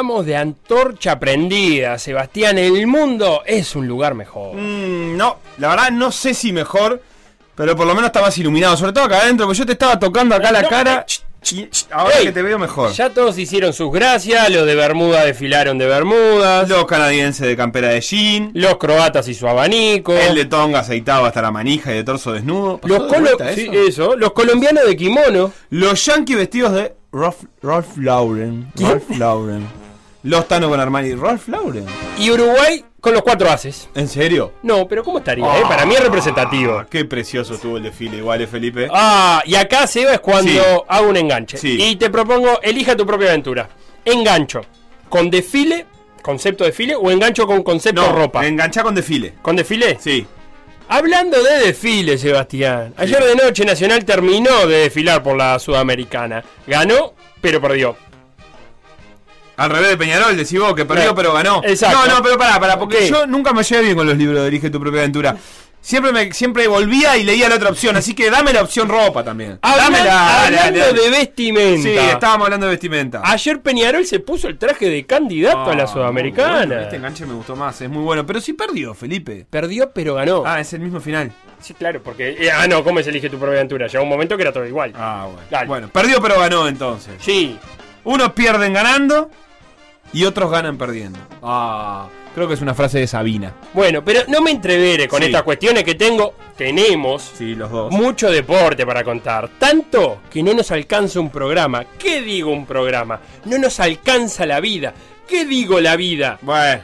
De antorcha prendida, Sebastián. El mundo es un lugar mejor. Mm, no, la verdad no sé si mejor, pero por lo menos está más iluminado. Sobre todo acá adentro, porque yo te estaba tocando acá la cara. ahora que te veo mejor. Ya todos hicieron sus gracias, los de Bermuda desfilaron de Bermudas. Los canadienses de campera de jean. Los croatas y su abanico. El de tonga aceitado hasta la manija y de torso desnudo. Los, eso? Los colombianos de kimono. Los yankees vestidos de Ralph, Ralph Lauren. Ralph Lauren. Los Tano con Armani. Ralph Lauren. Y Uruguay con los cuatro haces. ¿En serio? No, pero ¿cómo estaría? eh? Para mí es representativo. Ah, qué precioso estuvo el desfile, igual, ¿eh, Felipe. Ah, y acá, Seba, es cuando hago un enganche. Y te propongo, elija tu propia aventura. Engancho. ¿Con desfile? ¿Concepto desfile? ¿O engancho con concepto no, ropa? Engancha con desfile. ¿Con desfile? Sí. Hablando de desfile, Sebastián. Ayer de noche Nacional terminó de desfilar por la Sudamericana. Ganó, pero perdió. Al revés de Peñarol, decís vos que perdió, pero ganó. Exacto. No, no, pero pará, pará, porque yo nunca me llevé bien con los libros de Dirige tu propia aventura. Siempre me siempre volvía y leía la otra opción, así que dame la opción ropa también. Dámela. Hablando de vestimenta. Sí, estábamos hablando de vestimenta. Ayer Peñarol se puso el traje de candidato a la Ah, Sudamericana. bueno, este enganche me gustó más, es muy bueno. Pero sí perdió, Felipe. Perdió, pero ganó. Ah, es el mismo final. Sí, claro, porque. eh, ah, no, ¿cómo se elige tu propia aventura? Llegó un momento que era todo igual. Ah, bueno. Dale. Bueno, perdió pero ganó entonces. Sí. Unos pierden ganando y otros ganan perdiendo. Ah, creo que es una frase de Sabina. Bueno, pero no me entrevere con Sí. estas cuestiones que tengo. Tenemos Sí, los dos. mucho deporte para contar. Tanto que no nos alcanza un programa. ¿Qué digo un programa? No nos alcanza la vida. ¿Qué digo la vida? Bueno,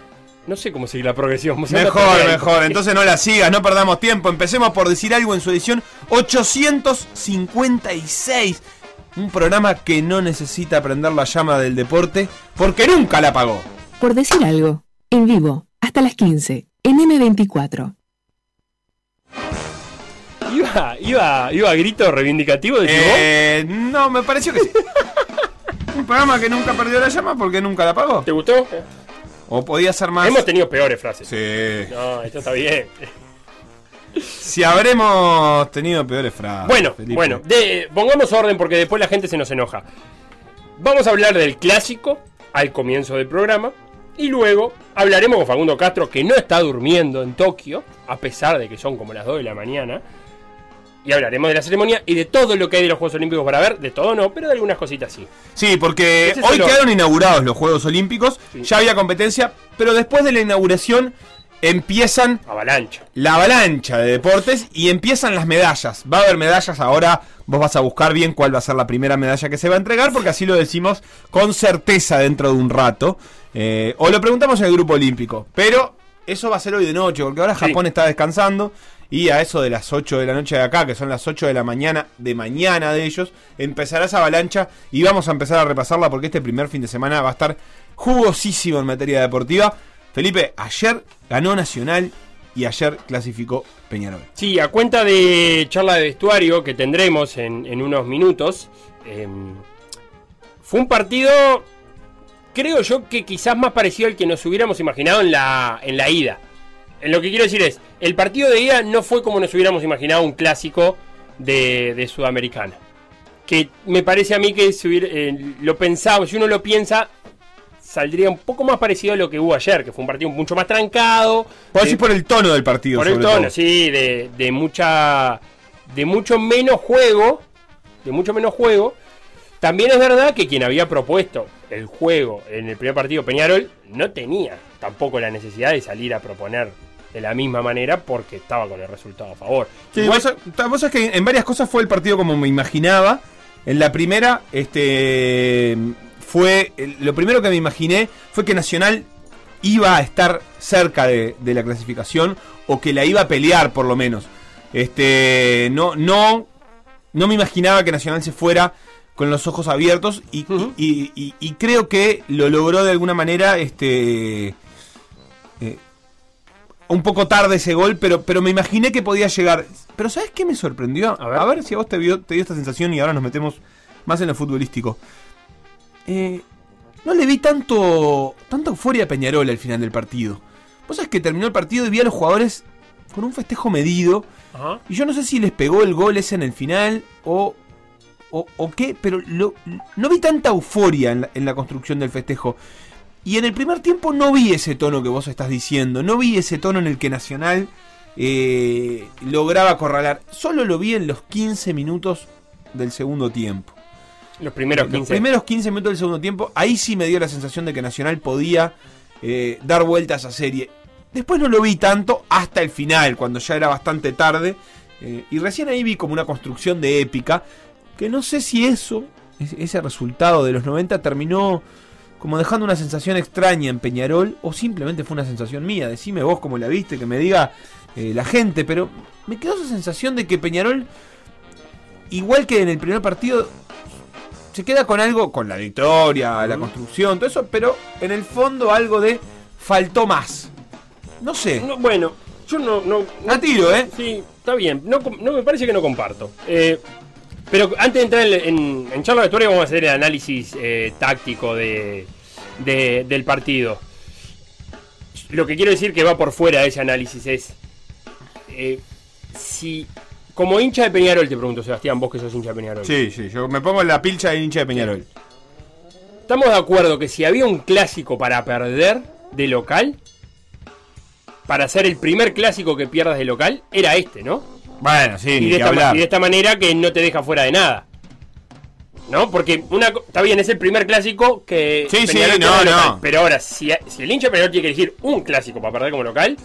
No sé cómo seguir la progresión. mejor, mejor. Entonces no la sigas, no perdamos tiempo. Empecemos por decir algo en su edición 856. Un programa que no necesita prender la llama del deporte porque nunca la apagó. Por decir algo. En vivo, hasta las 15, en M24. Iba, iba, iba a grito reivindicativo de Eh, no, me pareció que sí. Un programa que nunca perdió la llama porque nunca la apagó. ¿Te gustó? O podía ser más. Hemos tenido peores frases. Sí. No, esto está bien. Si habremos tenido peores frases. Bueno, Felipe. bueno, de- pongamos orden porque después la gente se nos enoja. Vamos a hablar del clásico al comienzo del programa y luego hablaremos con Facundo Castro que no está durmiendo en Tokio, a pesar de que son como las 2 de la mañana. Y hablaremos de la ceremonia y de todo lo que hay de los Juegos Olímpicos para ver, de todo no, pero de algunas cositas sí. Sí, porque hoy quedaron inaugurados los Juegos Olímpicos, Sí. ya había competencia, pero después de la inauguración empiezan Avalancha. la avalancha de deportes y empiezan las medallas. Va a haber medallas ahora, vos vas a buscar bien cuál va a ser la primera medalla que se va a entregar, porque así lo decimos con certeza dentro de un rato. Eh, o lo preguntamos en el grupo olímpico, pero eso va a ser hoy de noche, porque ahora Sí. Japón está descansando. Y a eso de las 8 de la noche de acá, que son las 8 de la mañana de mañana de ellos, empezará esa avalancha y vamos a empezar a repasarla porque este primer fin de semana va a estar jugosísimo en materia deportiva. Felipe, ayer ganó Nacional y ayer clasificó Peñarol. Sí, a cuenta de charla de vestuario que tendremos en, unos minutos, em, fue un partido, creo yo, que quizás más parecido al que nos hubiéramos imaginado en la, en la ida. En lo que quiero decir es, el partido de ida no fue como nos hubiéramos imaginado un clásico de, de Sudamericana. que me parece a mí que si hubiera- eh, lo pensaba, si uno lo piensa, saldría un poco más parecido a lo que hubo ayer, que fue un partido mucho más trancado. De- decir por el tono del partido. por el tono, todo. sí, de, de mucha. de mucho menos juego. De mucho menos juego. También es verdad que quien había propuesto el juego en el primer partido, Peñarol, no tenía tampoco la necesidad de salir a proponer de la misma manera porque estaba con el resultado a favor. Sí, Igual- vos, vos sabés que en varias cosas fue el partido como me imaginaba. En la primera, este fue. Lo primero que me imaginé fue que Nacional iba a estar cerca de, de la clasificación. O que la iba a pelear por lo menos. Este. No. No. No me imaginaba que Nacional se fuera con los ojos abiertos. Y, y- y- y creo que lo logró de alguna manera. Este. eh, un poco tarde ese gol, pero, pero me imaginé que podía llegar. Pero ¿sabes qué me sorprendió? A ver. si a vos te, vio- te dio esta sensación y ahora nos metemos más en lo futbolístico. Eh, no le vi tanto tanta euforia a Peñarol al final del partido. Vos sabés que terminó el partido y vi a los jugadores con un festejo medido. Ajá. Y yo no sé si les pegó el gol ese en el final o, o, o qué, pero lo- no vi tanta euforia en la, en la construcción del festejo. Y en el primer tiempo no vi ese tono que vos estás diciendo, no vi ese tono en el que Nacional eh, lograba acorralar. Solo lo vi en los 15 minutos del segundo tiempo. Los primeros Los 15. primeros 15 minutos del segundo tiempo, ahí sí me dio la sensación de que Nacional podía eh, dar vuelta a esa serie. Después no lo vi tanto hasta el final, cuando ya era bastante tarde. eh, y recién ahí vi como una construcción de épica. Que no sé si eso, ese- ese resultado de los 90 terminó como dejando una sensación extraña en Peñarol. O simplemente fue una sensación mía. Decime vos cómo la viste, que me diga eh, la gente. Pero me quedó esa sensación de que Peñarol, igual que en el primer partido, se queda con algo, con la victoria, la construcción, todo eso, pero en el fondo algo de faltó más. No sé. No, bueno, yo no. no, no- A tiro, ¿eh? Sí, está bien. No, no me parece que no comparto. Eh, pero antes de entrar en, en, en charla de historia, vamos a hacer el análisis eh, táctico de, de- del partido. Lo que quiero decir que va por fuera de ese análisis es. eh, si. Como hincha de Peñarol, te pregunto, Sebastián, vos que sos hincha de Peñarol. Sí, sí, yo me pongo en la pilcha de hincha de Peñarol. ¿Estamos de acuerdo que si había un clásico para perder de local, para ser el primer clásico que pierdas de local, era este, ¿no? Bueno, sí, y, ni de que esta, hablar. y de esta manera que no te deja fuera de nada. ¿No? Porque una está bien, es el primer clásico que. Sí, sí, no, local. no. Pero ahora, si, si el hincha de Peñarol tiene que elegir un clásico para perder como local,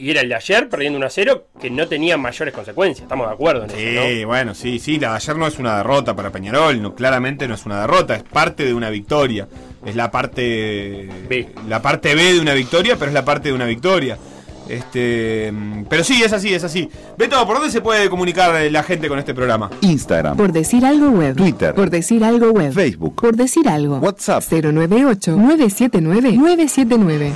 y era el de ayer, perdiendo 1 a 0, que no tenía mayores consecuencias. Estamos de acuerdo en Sí, eso, ¿no? bueno, sí, sí, la de ayer no es una derrota para Peñarol, no, claramente no es una derrota, es parte de una victoria. Es la parte B. la parte B de una victoria, pero es la parte de una victoria. Este, pero sí, es así, es así. Beto, ¿por dónde se puede comunicar eh, la gente con este programa? Instagram, Por decir algo web. Twitter. Por decir algo web. Facebook. Por decir algo. WhatsApp. 098-979-979.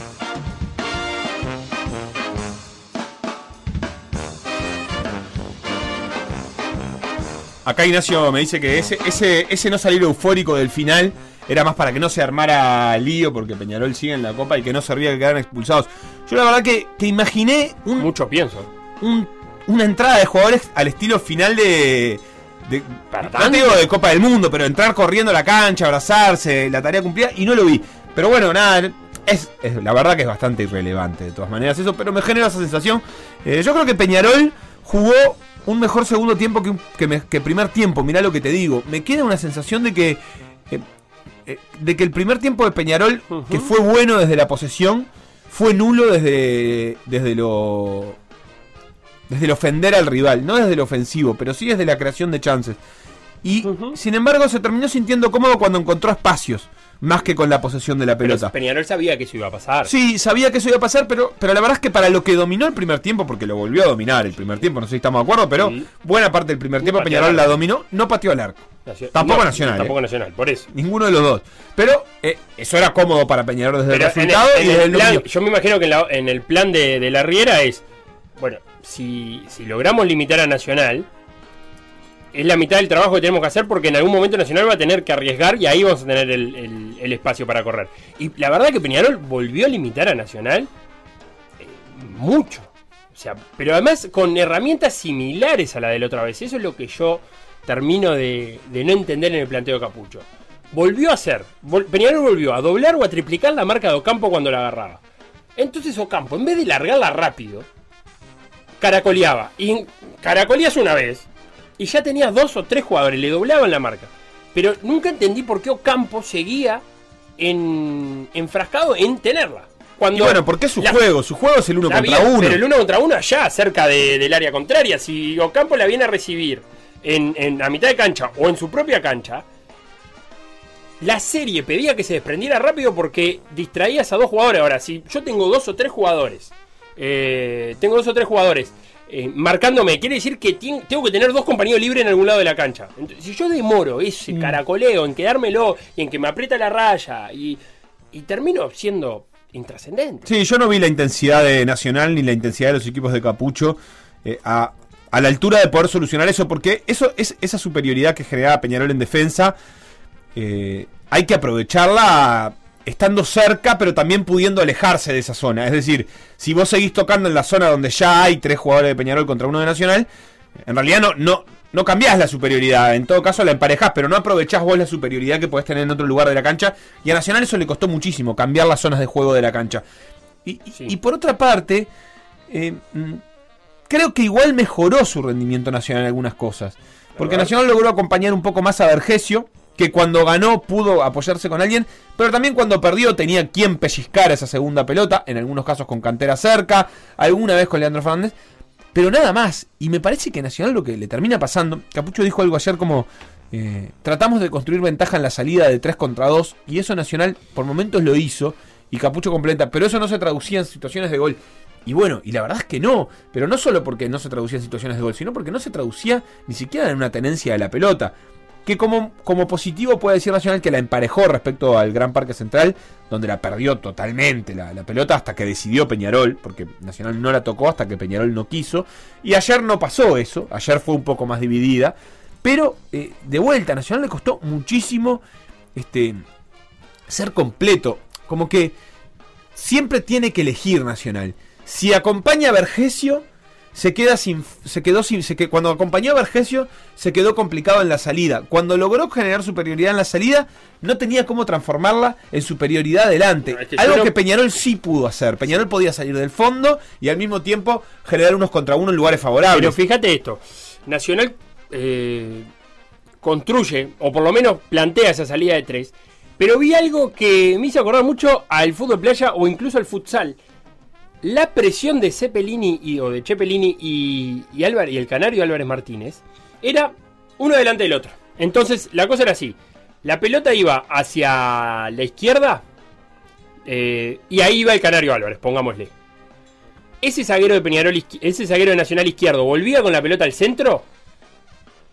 Acá Ignacio me dice que ese, ese, ese no salir eufórico del final era más para que no se armara lío porque Peñarol sigue en la copa y que no servía que quedaran expulsados. Yo la verdad que, que imaginé un, Mucho pienso. un- una entrada de jugadores al estilo final de. de ¿Para no tanto? digo de Copa del Mundo, pero entrar corriendo a la cancha, abrazarse, la tarea cumplida, y no lo vi. Pero bueno, nada, es, es- la verdad que es bastante irrelevante de todas maneras eso, pero me genera esa sensación. Eh, yo creo que Peñarol jugó un mejor segundo tiempo que, que, me- que primer tiempo, mirá lo que te digo. Me queda una sensación de que. eh, eh, de que el primer tiempo de Peñarol, que fue bueno desde la posesión, fue nulo desde, desde lo desde el ofender al rival, no desde el ofensivo, pero sí desde la creación de chances. Y sin embargo se terminó sintiendo cómodo cuando encontró espacios, más que con la posesión de la Pero pelota. Peñarol sabía que eso iba a pasar. Sí, sabía que eso iba a pasar, pero, pero la verdad es que para lo que dominó el primer tiempo, porque lo volvió a dominar el primer tiempo, no sé si estamos de acuerdo, pero Sí. buena parte del primer tiempo pateó Peñarol la dominó, no pateó al arco. Nacio- Tampoco No, Nacional, Tampoco eh. Nacional, por eso. Ninguno de los dos. Pero eh, eso era cómodo para Peñarol desde Pero el en el, resultado en y desde el plan, yo me imagino que en, la- en el plan de, de la Riera es, bueno, si, si logramos limitar a Nacional, es la mitad del trabajo que tenemos que hacer porque en algún momento Nacional va a tener que arriesgar y ahí vamos a tener el, el- espacio para correr. Y la verdad que Peñarol volvió a limitar a Nacional eh, mucho. O sea, pero además con herramientas similares a la de la otra vez. Eso es lo que yo termino de, de no entender en el planteo de Capucho. Volvió a hacer, Peñarol volvió a doblar o a triplicar la marca de Ocampo cuando la agarraba. Entonces Ocampo, en vez de largarla rápido, caracoleaba. Y caracoleas una vez, y ya tenías dos o tres jugadores, le doblaban la marca. Pero nunca entendí por qué Ocampo seguía en, enfrascado en tenerla. Cuando Y bueno, porque es su la- juego, su juego es el uno contra uno. Pero el uno contra uno allá, cerca de- del área contraria. Si Ocampo la viene a recibir en, en- a mitad de cancha o en su propia cancha, la serie pedía que se desprendiera rápido porque distraías a dos jugadores. Ahora, si yo tengo dos o tres jugadores, eh, tengo dos o tres jugadores eh, marcándome, quiere decir que tengo que tener dos compañeros libres en algún lado de la cancha. Entonces, si yo demoro ese caracoleo en quedármelo y en que me aprieta la raya y, y termino siendo intrascendente. Sí, yo no vi la intensidad de Nacional ni la intensidad de los equipos de Capucho eh, a, a la altura de poder solucionar eso, porque eso es esa superioridad que generaba Peñarol en defensa. eh, hay que aprovecharla estando cerca, pero también pudiendo alejarse de esa zona. Es decir, si vos seguís tocando en la zona donde ya hay tres jugadores de Peñarol contra uno de Nacional, en realidad no, no, no cambiás la superioridad. En todo caso la emparejás, pero no aprovechás vos la superioridad que podés tener en otro lugar de la cancha. Y a Nacional eso le costó muchísimo, cambiar las zonas de juego de la cancha. Y, y- Sí. y por otra parte, eh, mm, creo que igual mejoró su rendimiento Nacional en algunas cosas. Porque. Nacional logró acompañar un poco más a Vergesio, que cuando ganó pudo apoyarse con alguien, pero también cuando perdió tenía quien pellizcar esa segunda pelota, en algunos casos con cantera cerca, alguna vez con Leandro Fernández, pero nada más. Y me parece que Nacional lo que le termina pasando, Capucho dijo algo ayer como, eh, tratamos de construir ventaja en la salida de 3 contra 2, y eso Nacional por momentos lo hizo, y Capucho completa, pero eso no se traducía en situaciones de gol. Y bueno, y la verdad es que no, pero no solo porque no se traducía en situaciones de gol, sino porque no se traducía ni siquiera en una tenencia de la pelota. Que como, como positivo puede decir Nacional que la emparejó respecto al Gran Parque Central, donde la perdió totalmente la, pelota hasta que decidió Peñarol, porque Nacional no la tocó hasta que Peñarol no quiso. Y ayer no pasó eso, ayer fue un poco más dividida. Pero eh, de vuelta, a Nacional le costó muchísimo este, ser completo. Como que siempre tiene que elegir Nacional. Si acompaña a Vergesio, se queda sin. Se quedó sin. Se que, cuando acompañó a Vergesio, se quedó complicado en la salida. Cuando logró generar superioridad en la salida, no tenía cómo transformarla en superioridad adelante. No, es que Algo no- que Peñarol sí pudo hacer. Peñarol podía salir del fondo y al mismo tiempo generar unos contra uno en lugares favorables. Pero fíjate esto, Nacional eh, construye, o por lo menos plantea esa salida de tres, pero vi algo que me hizo acordar mucho al fútbol playa o incluso al futsal. La presión de Cepelini y, o de y, y, el canario Álvarez Martínez era uno delante del otro. Entonces la cosa era así. La pelota iba hacia la izquierda eh, y ahí iba el canario Álvarez, pongámosle ese zaguero de Peñarol, ese zaguero de Nacional izquierdo volvía con la pelota al centro.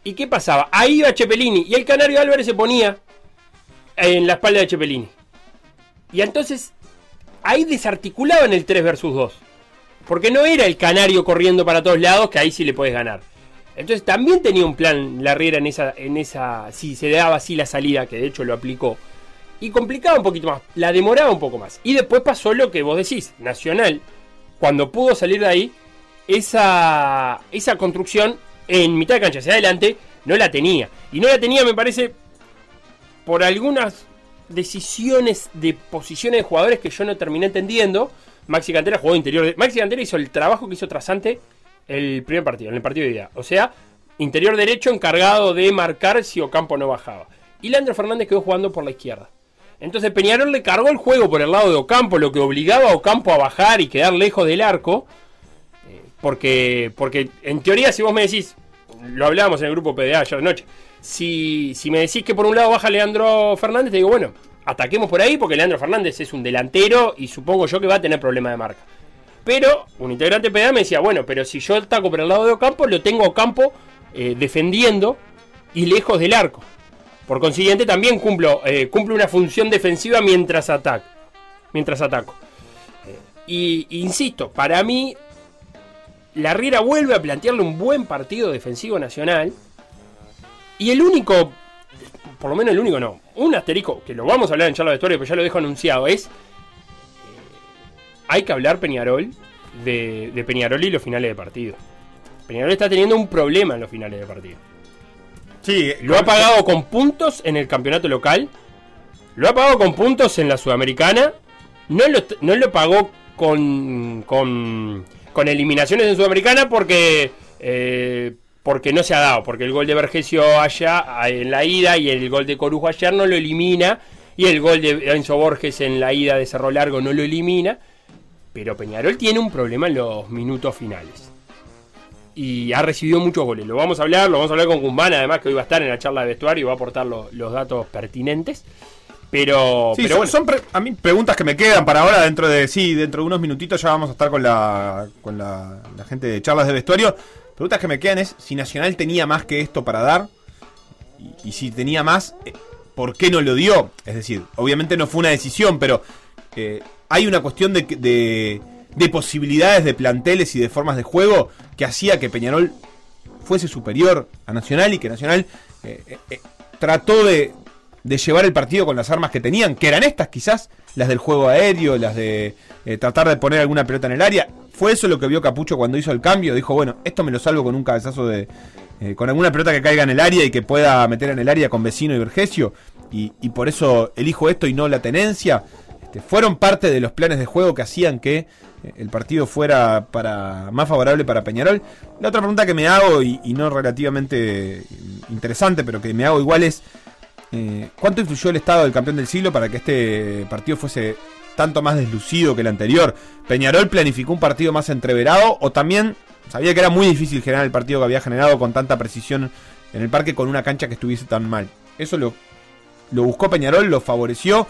¿Y qué pasaba? Ahí iba Chepelini y el Canario Álvarez se ponía en la espalda de Chepelini. Y entonces ahí desarticulaban el 3 versus 2. Porque no era el Canario corriendo para todos lados, que ahí sí le puedes ganar. Entonces también tenía un plan la Riera en esa, en esa. Si se daba así la salida, que de hecho lo aplicó. Y complicaba un poquito más, la demoraba un poco más. Y después pasó lo que vos decís, Nacional, cuando pudo salir de ahí, esa, esa construcción en mitad de cancha hacia adelante no la tenía. Y no la tenía, me parece, por algunas decisiones de posiciones de jugadores que yo no terminé entendiendo. Maxi Cantera jugó interior. De, Maxi Cantera hizo el trabajo que hizo Trasante el primer partido, en el partido de ida. O sea, interior derecho encargado de marcar si Ocampo no bajaba. Y Leandro Fernández quedó jugando por la izquierda. Entonces Peñarol le cargó el juego por el lado de Ocampo, lo que obligaba a Ocampo a bajar y quedar lejos del arco. Eh, Porque, porque en teoría, si vos me decís, lo hablábamos en el grupo PDA ayer anoche, si, me decís que por un lado baja Leandro Fernández, te digo, bueno, ataquemos por ahí porque Leandro Fernández es un delantero y supongo yo que va a tener problema de marca. Pero un integrante PDA me decía, bueno, pero si yo ataco por el lado de Ocampo, lo tengo Ocampo eh, defendiendo y lejos del arco. Por consiguiente, también cumplo, eh, una función defensiva mientras ataco. Mientras ataco. Y insisto, para mí, la Riera vuelve a plantearle un buen partido defensivo nacional. Y el único, por lo menos el único no, un asterisco, que lo vamos a hablar en charla de historia, pero ya lo dejo anunciado, es. eh, hay que hablar Peñarol de, de Peñarol y los finales de partido. Peñarol está teniendo un problema en los finales de partido. Sí, Lo ha pagado con puntos en el campeonato local. Lo ha pagado con puntos en la Sudamericana. No lo, no lo pagó con, con, con eliminaciones en Sudamericana porque, eh, porque no se ha dado. Porque el gol de Vergesio allá en la ida y el gol de Corujo ayer no lo elimina. Y el gol de Enzo Borges en la ida de Cerro Largo no lo elimina. Pero Peñarol tiene un problema en los minutos finales. Y ha recibido muchos goles. Lo vamos a hablar, lo vamos a hablar con Guzmán, además que hoy va a estar en la charla de vestuario y va a aportar lo- los datos pertinentes. Pero, Sí, pero son, bueno, son pre- a mí preguntas que me quedan para ahora dentro de sí, dentro de unos minutitos ya vamos a estar con la con la, la gente de charlas de vestuario. Preguntas que me quedan es si Nacional tenía más que esto para dar y, si tenía más, eh, ¿por qué no lo dio? Es decir, obviamente no fue una decisión, pero eh, hay una cuestión de, de de posibilidades de planteles y de formas de juego que hacía que Peñarol fuese superior a Nacional y que Nacional eh, trató de, de llevar el partido con las armas que tenían, que eran estas quizás, las del juego aéreo, las de tratar de poner alguna pelota en el área. Fue eso lo que vio Capucho cuando hizo el cambio, dijo, bueno, esto me lo salvo con un cabezazo de... eh, con alguna pelota que caiga en el área y que pueda meter en el área con Vecino y Vergesio, y, por eso elijo esto y no la tenencia. Este, fueron parte de los planes de juego que hacían que eh, el partido fuera para más favorable para Peñarol. La otra pregunta que me hago, y, y no relativamente interesante, pero que me hago igual es, eh, ¿cuánto influyó el estado del campeón del siglo para que este partido fuese tanto más deslucido que el anterior? ¿Peñarol planificó un partido más entreverado o también sabía que era muy difícil generar el partido que había generado con tanta precisión en el parque con una cancha que estuviese tan mal? Eso lo, lo buscó Peñarol, lo favoreció.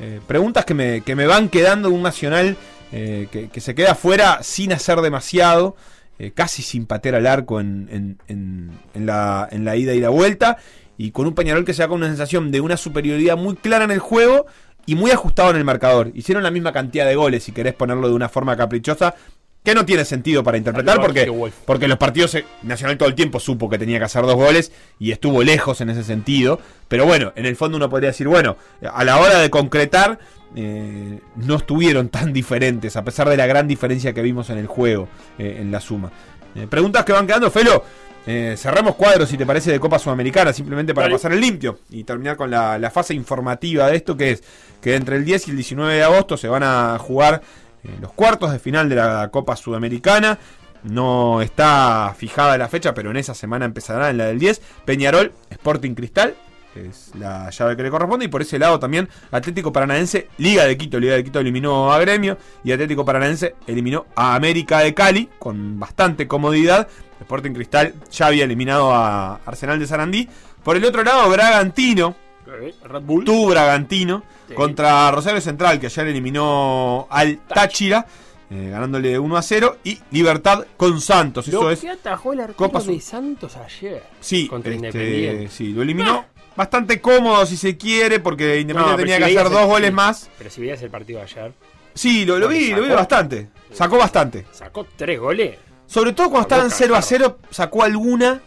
Eh, preguntas que me, que me van quedando de un Nacional eh, que, se queda fuera sin hacer demasiado, eh, casi sin patear al arco en- en- en la, en la ida y la vuelta, y con un Peñarol que se da con una sensación de una superioridad muy clara en el juego y muy ajustado en el marcador. Hicieron la misma cantidad de goles, si querés ponerlo de una forma caprichosa, que no tiene sentido para interpretar porque, porque los partidos eh, Nacional todo el tiempo supo que tenía que hacer dos goles y estuvo lejos en ese sentido. Pero bueno, en el fondo uno podría decir, bueno, a la hora de concretar eh, no estuvieron tan diferentes, a pesar de la gran diferencia que vimos en el juego, eh, en la suma. Eh, preguntas que van quedando, Felo. Eh, cerremos cuadros, si te parece, de Copa Sudamericana, simplemente para pasar el limpio y terminar con la, la fase informativa de esto, que es que entre el 10 y el 19 de agosto se van a jugar eh, los cuartos de final de la Copa Sudamericana. No está fijada la fecha, pero en esa semana empezará en la del 10. Peñarol, Sporting Cristal, es la llave que le corresponde. Y por ese lado también Atlético Paranaense, Liga de Quito. Liga de Quito eliminó a Gremio y Atlético Paranaense eliminó a América de Cali con bastante comodidad. Sporting Cristal ya había eliminado a Arsenal de Sarandí. Por el otro lado, Bragantino, Red Bull. tu Bragantino Sí. contra Rosario Central, que ayer eliminó al Táchira, eh, ganándole 1 a 0. Y Libertad con Santos. Eso Lo es. que atajó el Copa de Santos ayer. Sí, contra este, Independiente. Sí, lo eliminó. Bastante cómodo si se quiere, porque Independiente No, tenía si que hacer dos el- goles sí. más. Pero si veías el partido ayer, Sí, lo, vi, lo vi bastante. Sacó bastante. sacó tres goles. Sobre todo cuando estaban 0 a cajarro. 0, sacó alguna.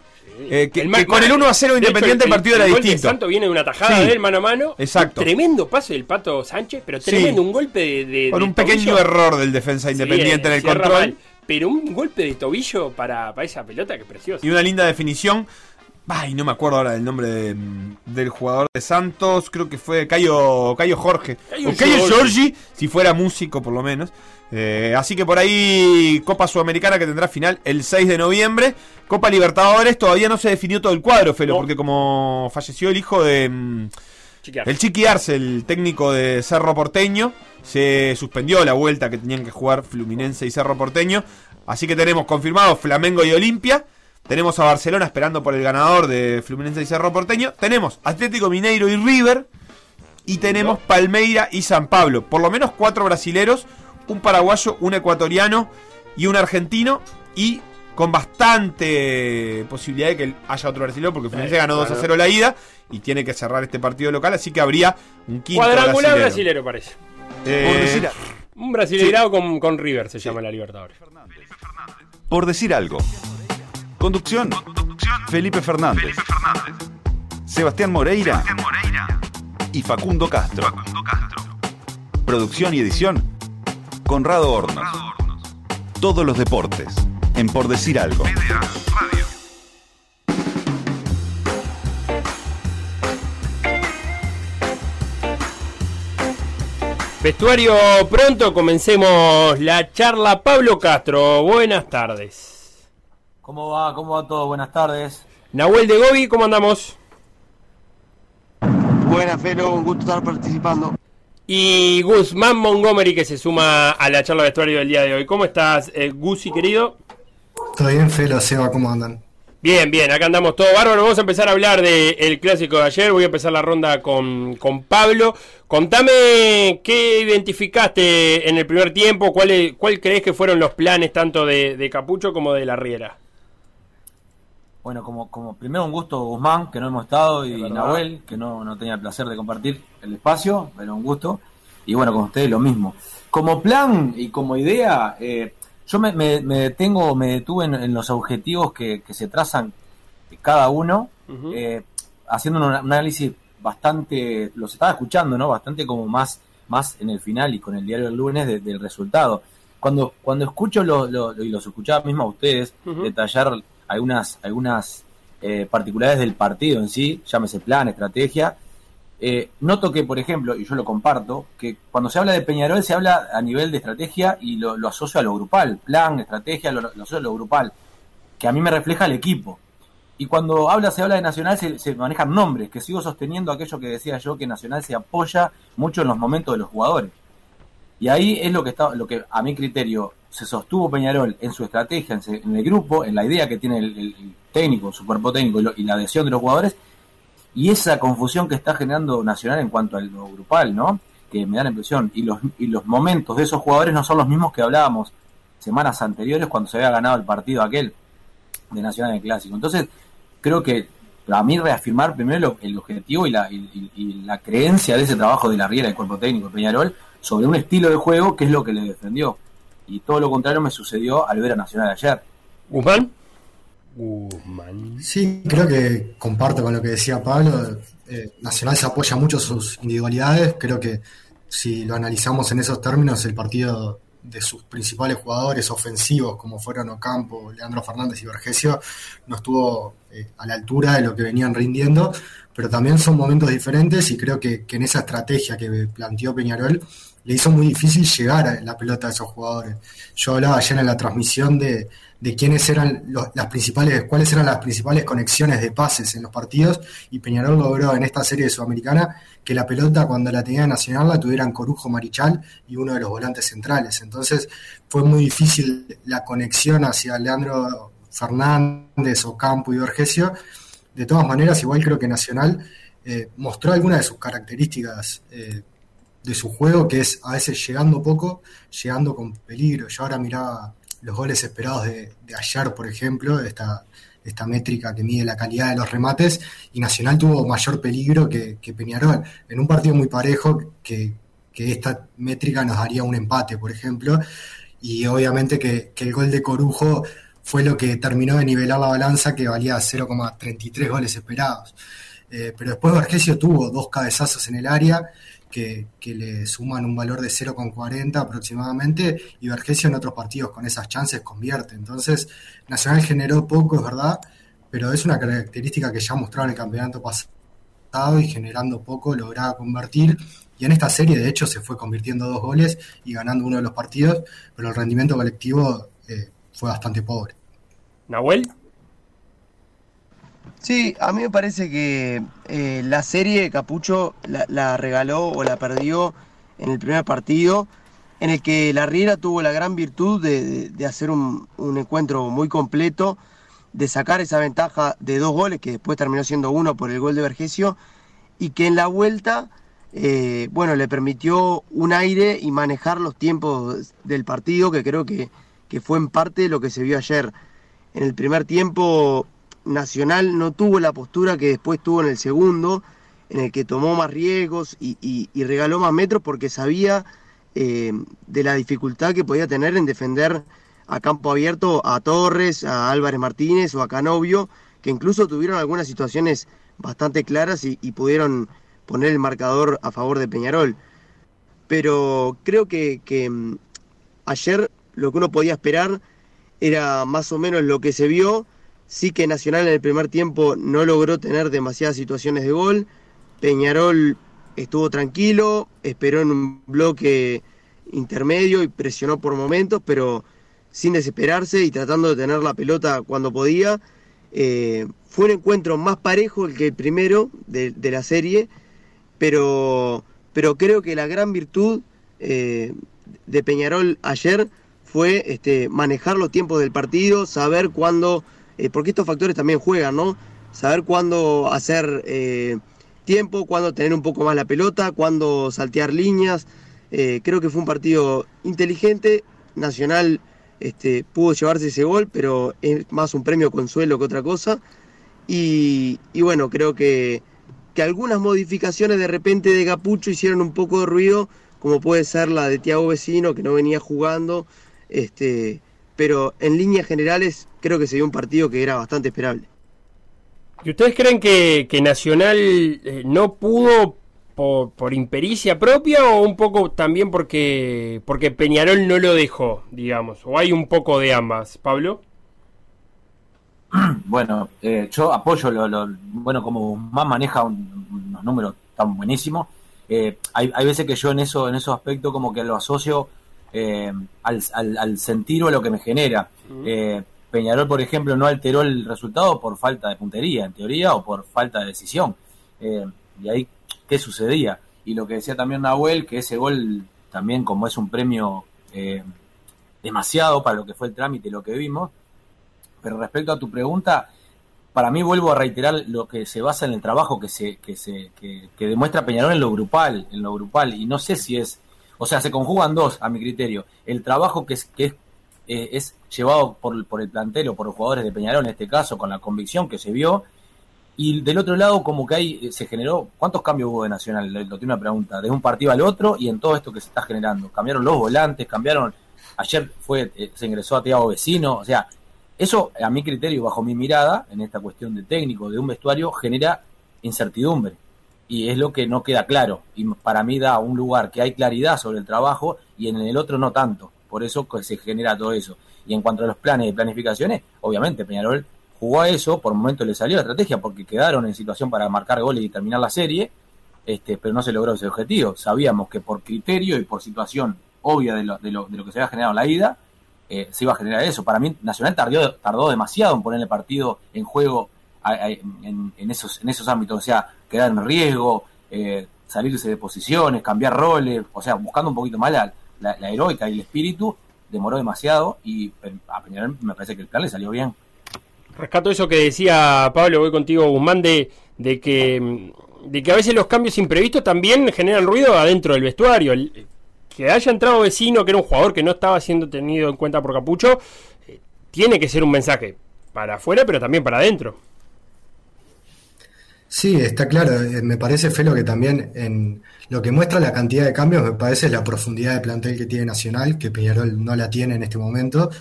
eh, que, con el 1 a 0 de hecho, Independiente el partido era gol de distinto. Santos viene de una tajada Sí. de él mano a mano. Exacto. Tremendo pase del Pato Sánchez, pero Sí. tremendo, un golpe de. de- Con de un pequeño error del defensa Sí, Independiente en el control. mal. Pero un golpe de tobillo para, para esa pelota que precioso. Y una linda definición. Ay, no me acuerdo ahora del nombre de- del jugador de Santos. Creo que fue Cayo, Cayo Jorge. Cayo o Cayo. Giorgi, si fuera músico por lo menos. Eh, así que por ahí Copa Sudamericana que tendrá final el 6 de noviembre. Copa Libertadores todavía no se definió todo el cuadro, Felo, No. porque como falleció el hijo de... mm, el Chiqui Arce, el técnico de Cerro Porteño, se suspendió la vuelta que tenían que jugar Fluminense y Cerro Porteño. Así que tenemos confirmados Flamengo y Olimpia. Tenemos a Barcelona esperando por el ganador de Fluminense y Cerro Porteño. Tenemos Atlético Mineiro y River. Y tenemos Palmeira y San Pablo. Por lo menos cuatro brasileros, un paraguayo, un ecuatoriano y un argentino. Y con bastante posibilidad de que haya otro brasileño, porque Fluminense ganó 2 a claro. 0 la ida y tiene que cerrar este partido local. Así que habría un quinto Cuadrangular brasilero. brasilero parece. Eh, Por decir, Un brasileirado con, con River se llama la Libertadores. por decir algo. Conducción. Felipe Fernández. Sebastián Moreira. Y Facundo Castro. Producción y edición. Conrado Hornos. Todos los deportes, en Por Decir Algo. Vestuario pronto, comencemos la charla. Pablo Castro, buenas tardes. ¿Cómo va? ¿Cómo va todo? Buenas tardes. Nahuel de Gobi, ¿cómo andamos? Buenas, Felo, un gusto estar participando. Y Guzmán Montgomery que se suma a la charla de vestuario del día de hoy. ¿Cómo estás, eh, Gusi, querido? Todo bien, Felo, Seba, ¿cómo andan? Bien, bien, acá andamos todos bárbaro. Vamos a empezar a hablar del clásico de ayer. Voy a empezar la ronda con, con Pablo. Contame qué identificaste en el primer tiempo, cuál, cuál crees que fueron los planes tanto de, de Capucho como de la Riera. Bueno, como, como primero un gusto Guzmán, que no hemos estado, y Nahuel, que no, no tenía el placer de compartir el espacio, pero un gusto. Y bueno, con ustedes lo mismo. Como plan y como idea, eh, yo me, me, me, detengo, me detuve en, en los objetivos que, que, se trazan cada uno, uh -huh. eh, haciendo un, un, análisis bastante, los estaba escuchando, ¿no? Bastante como más, más en el final y con el diario del lunes de, del resultado. Cuando, cuando escucho lo, lo, y los escuchaba mismo a ustedes uh -huh. detallar algunas, algunas eh, particularidades del partido en sí, llámese plan, estrategia. Eh, noto que, por ejemplo, y yo lo comparto, que cuando se habla de Peñarol se habla a nivel de estrategia y lo, lo asocio a lo grupal, plan, estrategia, lo, lo, asocio a lo grupal, que a mí me refleja el equipo. Y cuando habla, se habla de Nacional, se, se, manejan nombres, que sigo sosteniendo aquello que decía yo, que Nacional se apoya mucho en los momentos de los jugadores. Y ahí es lo que está, lo que a mi criterio se sostuvo Peñarol en su estrategia, en, el grupo, en la idea que tiene el, técnico, su cuerpo técnico y, lo, y, la adhesión de los jugadores, y esa confusión que está generando Nacional en cuanto a lo grupal, ¿no? Que me da la impresión, y los, y los momentos de esos jugadores no son los mismos que hablábamos semanas anteriores cuando se había ganado el partido aquel de Nacional en el Clásico. Entonces, creo que para mí reafirmar primero el objetivo y la, y, y la creencia de ese trabajo de la Riera del cuerpo técnico de Peñarol sobre un estilo de juego que es lo que le defendió. Y todo lo contrario me sucedió al ver a Nacional ayer. ¿Guzmán? Guzmán. Sí, creo que comparto con lo que decía Pablo. Eh, Nacional se apoya mucho sus individualidades. Creo que si lo analizamos en esos términos, el partido de sus principales jugadores ofensivos, como fueron Ocampo, Leandro Fernández y Vergesio, no estuvo eh, a la altura de lo que venían rindiendo, pero también son momentos diferentes y creo que, que en esa estrategia que planteó Peñarol le hizo muy difícil llegar a la pelota de esos jugadores. Yo hablaba ayer en la transmisión de, quiénes eran las principales, cuáles eran las principales conexiones de pases en los partidos, y Peñarol logró en esta serie de Sudamericana que la pelota cuando la tenía Nacional la tuvieran Corujo Marichal y uno de los volantes centrales. Entonces fue muy difícil la conexión hacia Leandro Fernández, Ocampo y Vergesio. De todas maneras, igual creo que Nacional eh, mostró algunas de sus características eh, de su juego, que es a veces llegando poco, llegando con peligro. Yo ahora miraba los goles esperados de, de ayer, por ejemplo, esta, esta métrica que mide la calidad de los remates, y Nacional tuvo mayor peligro que, que Peñarol, en un partido muy parejo, que, que, esta métrica nos daría un empate, por ejemplo, y obviamente que, que el gol de Corujo fue lo que terminó de nivelar la balanza, que valía 0,33 goles esperados. Eh, pero después Vergesio tuvo dos cabezazos en el área, que, le suman un valor de 0,40 aproximadamente y Vergesio en otros partidos con esas chances convierte. Entonces, Nacional generó poco, es verdad, pero es una característica que ya mostraba el campeonato pasado y generando poco lograba convertir. Y en esta serie, de hecho, se fue convirtiendo dos goles y ganando uno de los partidos, pero el rendimiento colectivo eh, fue bastante pobre. ¿Nahuel? Sí, a mí me parece que eh, la serie Capucho la, la, regaló o la perdió en el primer partido, en el que la Riera tuvo la gran virtud de, de, hacer un, un, encuentro muy completo, de sacar esa ventaja de dos goles, que después terminó siendo uno por el gol de Vergesio, y que en la vuelta, eh, bueno, le permitió un aire y manejar los tiempos del partido, que creo que, que fue en parte lo que se vio ayer. En el primer tiempo Nacional no tuvo la postura que después tuvo en el segundo, en el que tomó más riesgos y, y, regaló más metros porque sabía eh, de la dificultad que podía tener en defender a campo abierto a Torres, a Álvarez Martínez o a Canovio, que incluso tuvieron algunas situaciones bastante claras y, y pudieron poner el marcador a favor de Peñarol. Pero creo que, que mm, ayer lo que uno podía esperar era más o menos lo que se vio Sí que Nacional en el primer tiempo no logró tener demasiadas situaciones de gol. Peñarol estuvo tranquilo, esperó en un bloque intermedio y presionó por momentos, pero sin desesperarse y tratando de tener la pelota cuando podía. Eh, fue un encuentro más parejo que el primero de, la serie, pero, pero creo que la gran virtud eh, de Peñarol ayer fue este, manejar los tiempos del partido, saber cuándo, eh, porque estos factores también juegan, ¿no? Saber cuándo hacer tiempo, cuándo tener un poco más la pelota, cuándo saltear líneas. creo que fue un partido inteligente, Nacional este, pudo llevarse ese gol, pero es más un premio consuelo que otra cosa. Y, bueno, creo que, algunas modificaciones de repente de Capucho hicieron un poco de ruido, como puede ser la de Tiago Vecino, que no venía jugando. Este, pero en líneas generales creo que se dio un partido que era bastante esperable. ¿Y ustedes creen que, Nacional eh, no pudo por, por, impericia propia o un poco también porque, porque Peñarol no lo dejó, digamos? ¿O hay un poco de ambas, Pablo? Bueno, eh, yo apoyo lo, bueno, como más maneja unos números tan buenísimos. Eh, hay, hay, veces que yo en eso, en esos aspectos como que lo asocio eh, al, al, sentir o a lo que me genera. Peñarol, por ejemplo, no alteró el resultado por falta de puntería, en teoría, o por falta de decisión. y ahí qué sucedía. Y lo que decía también Nahuel, que ese gol también como es un premio eh, demasiado para lo que fue el trámite lo que vimos. Pero respecto a tu pregunta, para mí vuelvo a reiterar lo que se basa en el trabajo que se, que se, que, demuestra Peñarol en lo grupal, en lo grupal, y no sé si es, o sea, se conjugan dos a mi criterio. El trabajo que es, que es, eh, es llevado por, por el plantel o por los jugadores de Peñarol en este caso, con la convicción que se vio, y del otro lado, como que hay, se generó, ¿cuántos cambios hubo de Nacional? Lo, tengo una pregunta, de un partido al otro y en todo esto que se está generando. Cambiaron los volantes, cambiaron, ayer fue, eh, se ingresó a Tiago Vecino, o sea, eso a mi criterio, bajo mi mirada, en esta cuestión de técnico, de un vestuario, genera incertidumbre. Y es lo que no queda claro. Y para mí da un lugar que hay claridad sobre el trabajo y en el otro no tanto. Por eso se genera todo eso. Y en cuanto a los planes y planificaciones, obviamente Peñarol jugó a eso, por momento le salió la estrategia porque quedaron en situación para marcar goles y terminar la serie, este, pero no se logró ese objetivo. Sabíamos que por criterio y por situación obvia de lo, de lo, de lo que se había generado en la ida, eh, se iba a generar eso. Para mí, Nacional tardó, tardó demasiado en poner el partido en juego en, esos, en esos ámbitos, o sea, quedar en riesgo, eh, salirse de posiciones, cambiar roles, o sea, buscando un poquito más la, la, heroica y el espíritu, demoró demasiado y a Peñarol me parece que el plan le salió bien. Rescato eso que decía Pablo, voy contigo, Guzmán, de, de, que, de que a veces los cambios imprevistos también generan ruido adentro del vestuario. que haya entrado vecino, que era un jugador que no estaba siendo tenido en cuenta por Capucho, eh, tiene que ser un mensaje para afuera, pero también para adentro. Sí, está claro. Eh, me parece, Felo, que también en lo que muestra la cantidad de cambios, me parece la profundidad de plantel que tiene Nacional, que Peñarol no la tiene en este momento.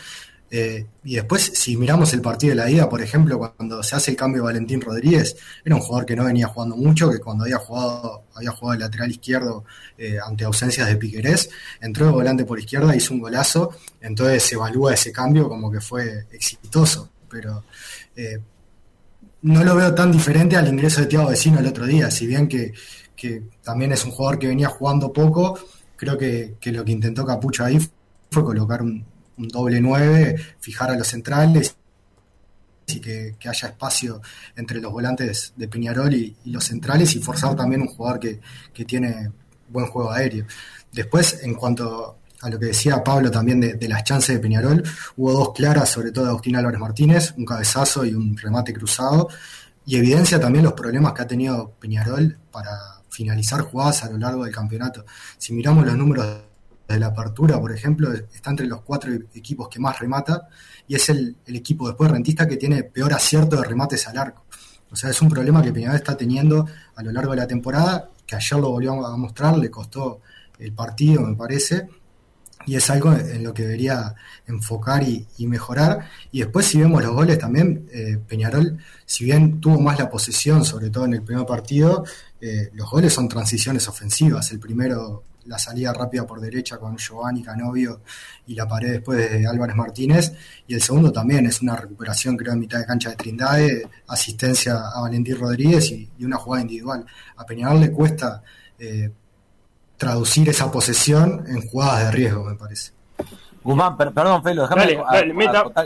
Eh, y después, si miramos el partido de la ida, por ejemplo, cuando se hace el cambio de Valentín Rodríguez, era un jugador que no venía jugando mucho, que cuando había jugado, había jugado el lateral izquierdo eh, ante ausencias de Piquerés, entró de volante por izquierda, hizo un golazo, entonces se evalúa ese cambio como que fue exitoso, pero eh, no lo veo tan diferente al ingreso de Thiago Vecino el otro día, si bien que, también es un jugador que venía jugando poco, creo que, que lo que intentó Capucho ahí fue colocar un, doble 9, fijar a los centrales y que, haya espacio entre los volantes de Peñarol y, los centrales y forzar también un jugador que, tiene buen juego aéreo. Después, en cuanto a lo que decía Pablo también de, las chances de Peñarol, hubo dos claras, sobre todo de Agustín Álvarez Martínez, un cabezazo y un remate cruzado, y evidencia también los problemas que ha tenido Peñarol para finalizar jugadas a lo largo del campeonato. Si miramos los números de la apertura, por ejemplo, está entre los cuatro equipos que más remata y es el, equipo después rentista que tiene peor acierto de remates al arco. O sea, es un problema que Peñarol está teniendo a lo largo de la temporada, que ayer lo volvió a mostrar, le costó el partido, me parece, y es algo en lo que debería enfocar y, mejorar. Y después si vemos los goles también, eh, Peñarol, si bien tuvo más la posesión, sobre todo en el primer partido, eh, los goles son transiciones ofensivas. El primero la salida rápida por derecha con Giovanni Canovio y la pared después de Álvarez Martínez. Y el segundo también es una recuperación, creo, en mitad de cancha de Trindade, asistencia a Valentín Rodríguez y, una jugada individual. A Peñarol le cuesta eh, traducir esa posesión en jugadas de riesgo, me parece. Guzmán, perdón, Felo, déjame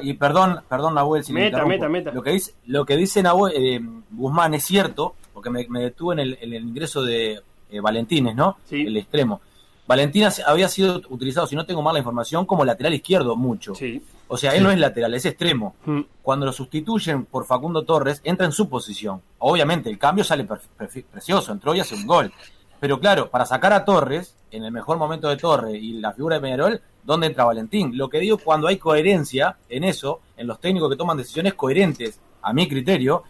y perdón, perdón, Nahuel, si meta, meta, meta. Lo que dice, lo que dice Nahuel, eh, Guzmán es cierto, porque me, detuve en el, ingreso de eh, Valentines, ¿no? El extremo. Valentina había sido utilizado, si no tengo mal la información, como lateral izquierdo mucho. Sí. O sea, él no es lateral, es extremo. Mm. Cuando lo sustituyen por Facundo Torres, entra en su posición. Obviamente, el cambio sale precioso, entró y hace un gol. Pero claro, para sacar a Torres, en el mejor momento de Torres y la figura de Peñarol, ¿dónde entra Valentín? Lo que digo, cuando hay coherencia en eso, en los técnicos que toman decisiones coherentes, a mi criterio,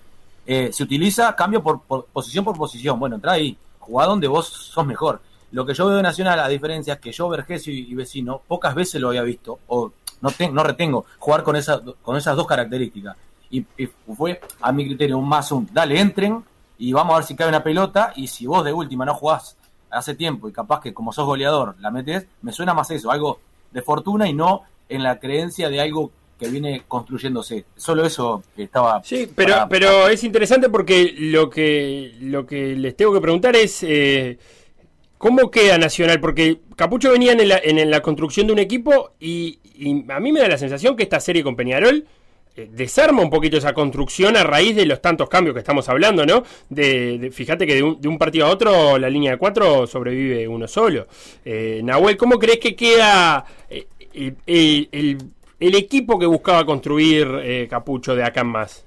eh, se utiliza cambio por, posición por posición. Bueno, entra ahí, jugá donde vos sos mejor. Lo que yo veo de Nacional, a diferencia es que yo, Vergesio y, Vecino, pocas veces lo había visto, o no, no retengo, jugar con, esa, con esas dos características. Y, y, fue, a mi criterio, un más un, dale, entren, y vamos a ver si cae una pelota y si vos de última no jugás hace tiempo y capaz que como sos goleador la metes, me suena más eso, algo de fortuna y no en la creencia de algo que viene construyéndose. Solo eso estaba. Sí, pero, pero es interesante porque lo que, lo que les tengo que preguntar es eh, cómo queda Nacional, porque Capucho venía en la, en la construcción de un equipo y, y a mí me da la sensación que esta serie con Peñarol desarma un poquito esa construcción a raíz de los tantos cambios que estamos hablando, ¿no? De, fíjate que de un, partido a otro la línea de cuatro sobrevive uno solo. Eh, Nahuel, ¿cómo crees que queda eh, el, equipo que buscaba construir eh, Capucho de acá en más?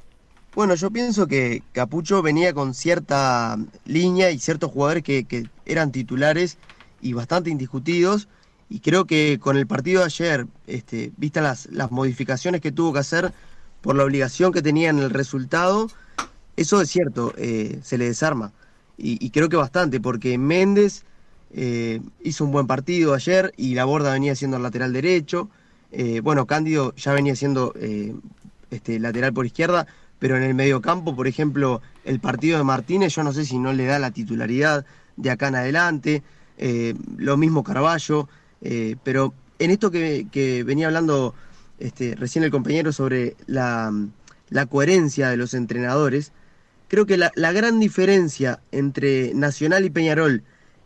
Bueno, yo pienso que Capucho venía con cierta línea y ciertos jugadores que, eran titulares y bastante indiscutidos. Y creo que con el partido de ayer, este, vistas las modificaciones que tuvo que hacer, por la obligación que tenía en el resultado, eso es cierto, eh, se le desarma. Y, creo que bastante, porque Méndez eh, hizo un buen partido ayer y la borda venía siendo el lateral derecho. Eh, bueno, Cándido ya venía siendo este, lateral por izquierda, pero en el mediocampo, por ejemplo, el partido de Martínez, yo no sé si no le da la titularidad de acá en adelante. lo mismo Carballo, pero en esto que venía hablando este, recién el compañero sobre la, coherencia de los entrenadores, creo que la, gran diferencia entre Nacional y Peñarol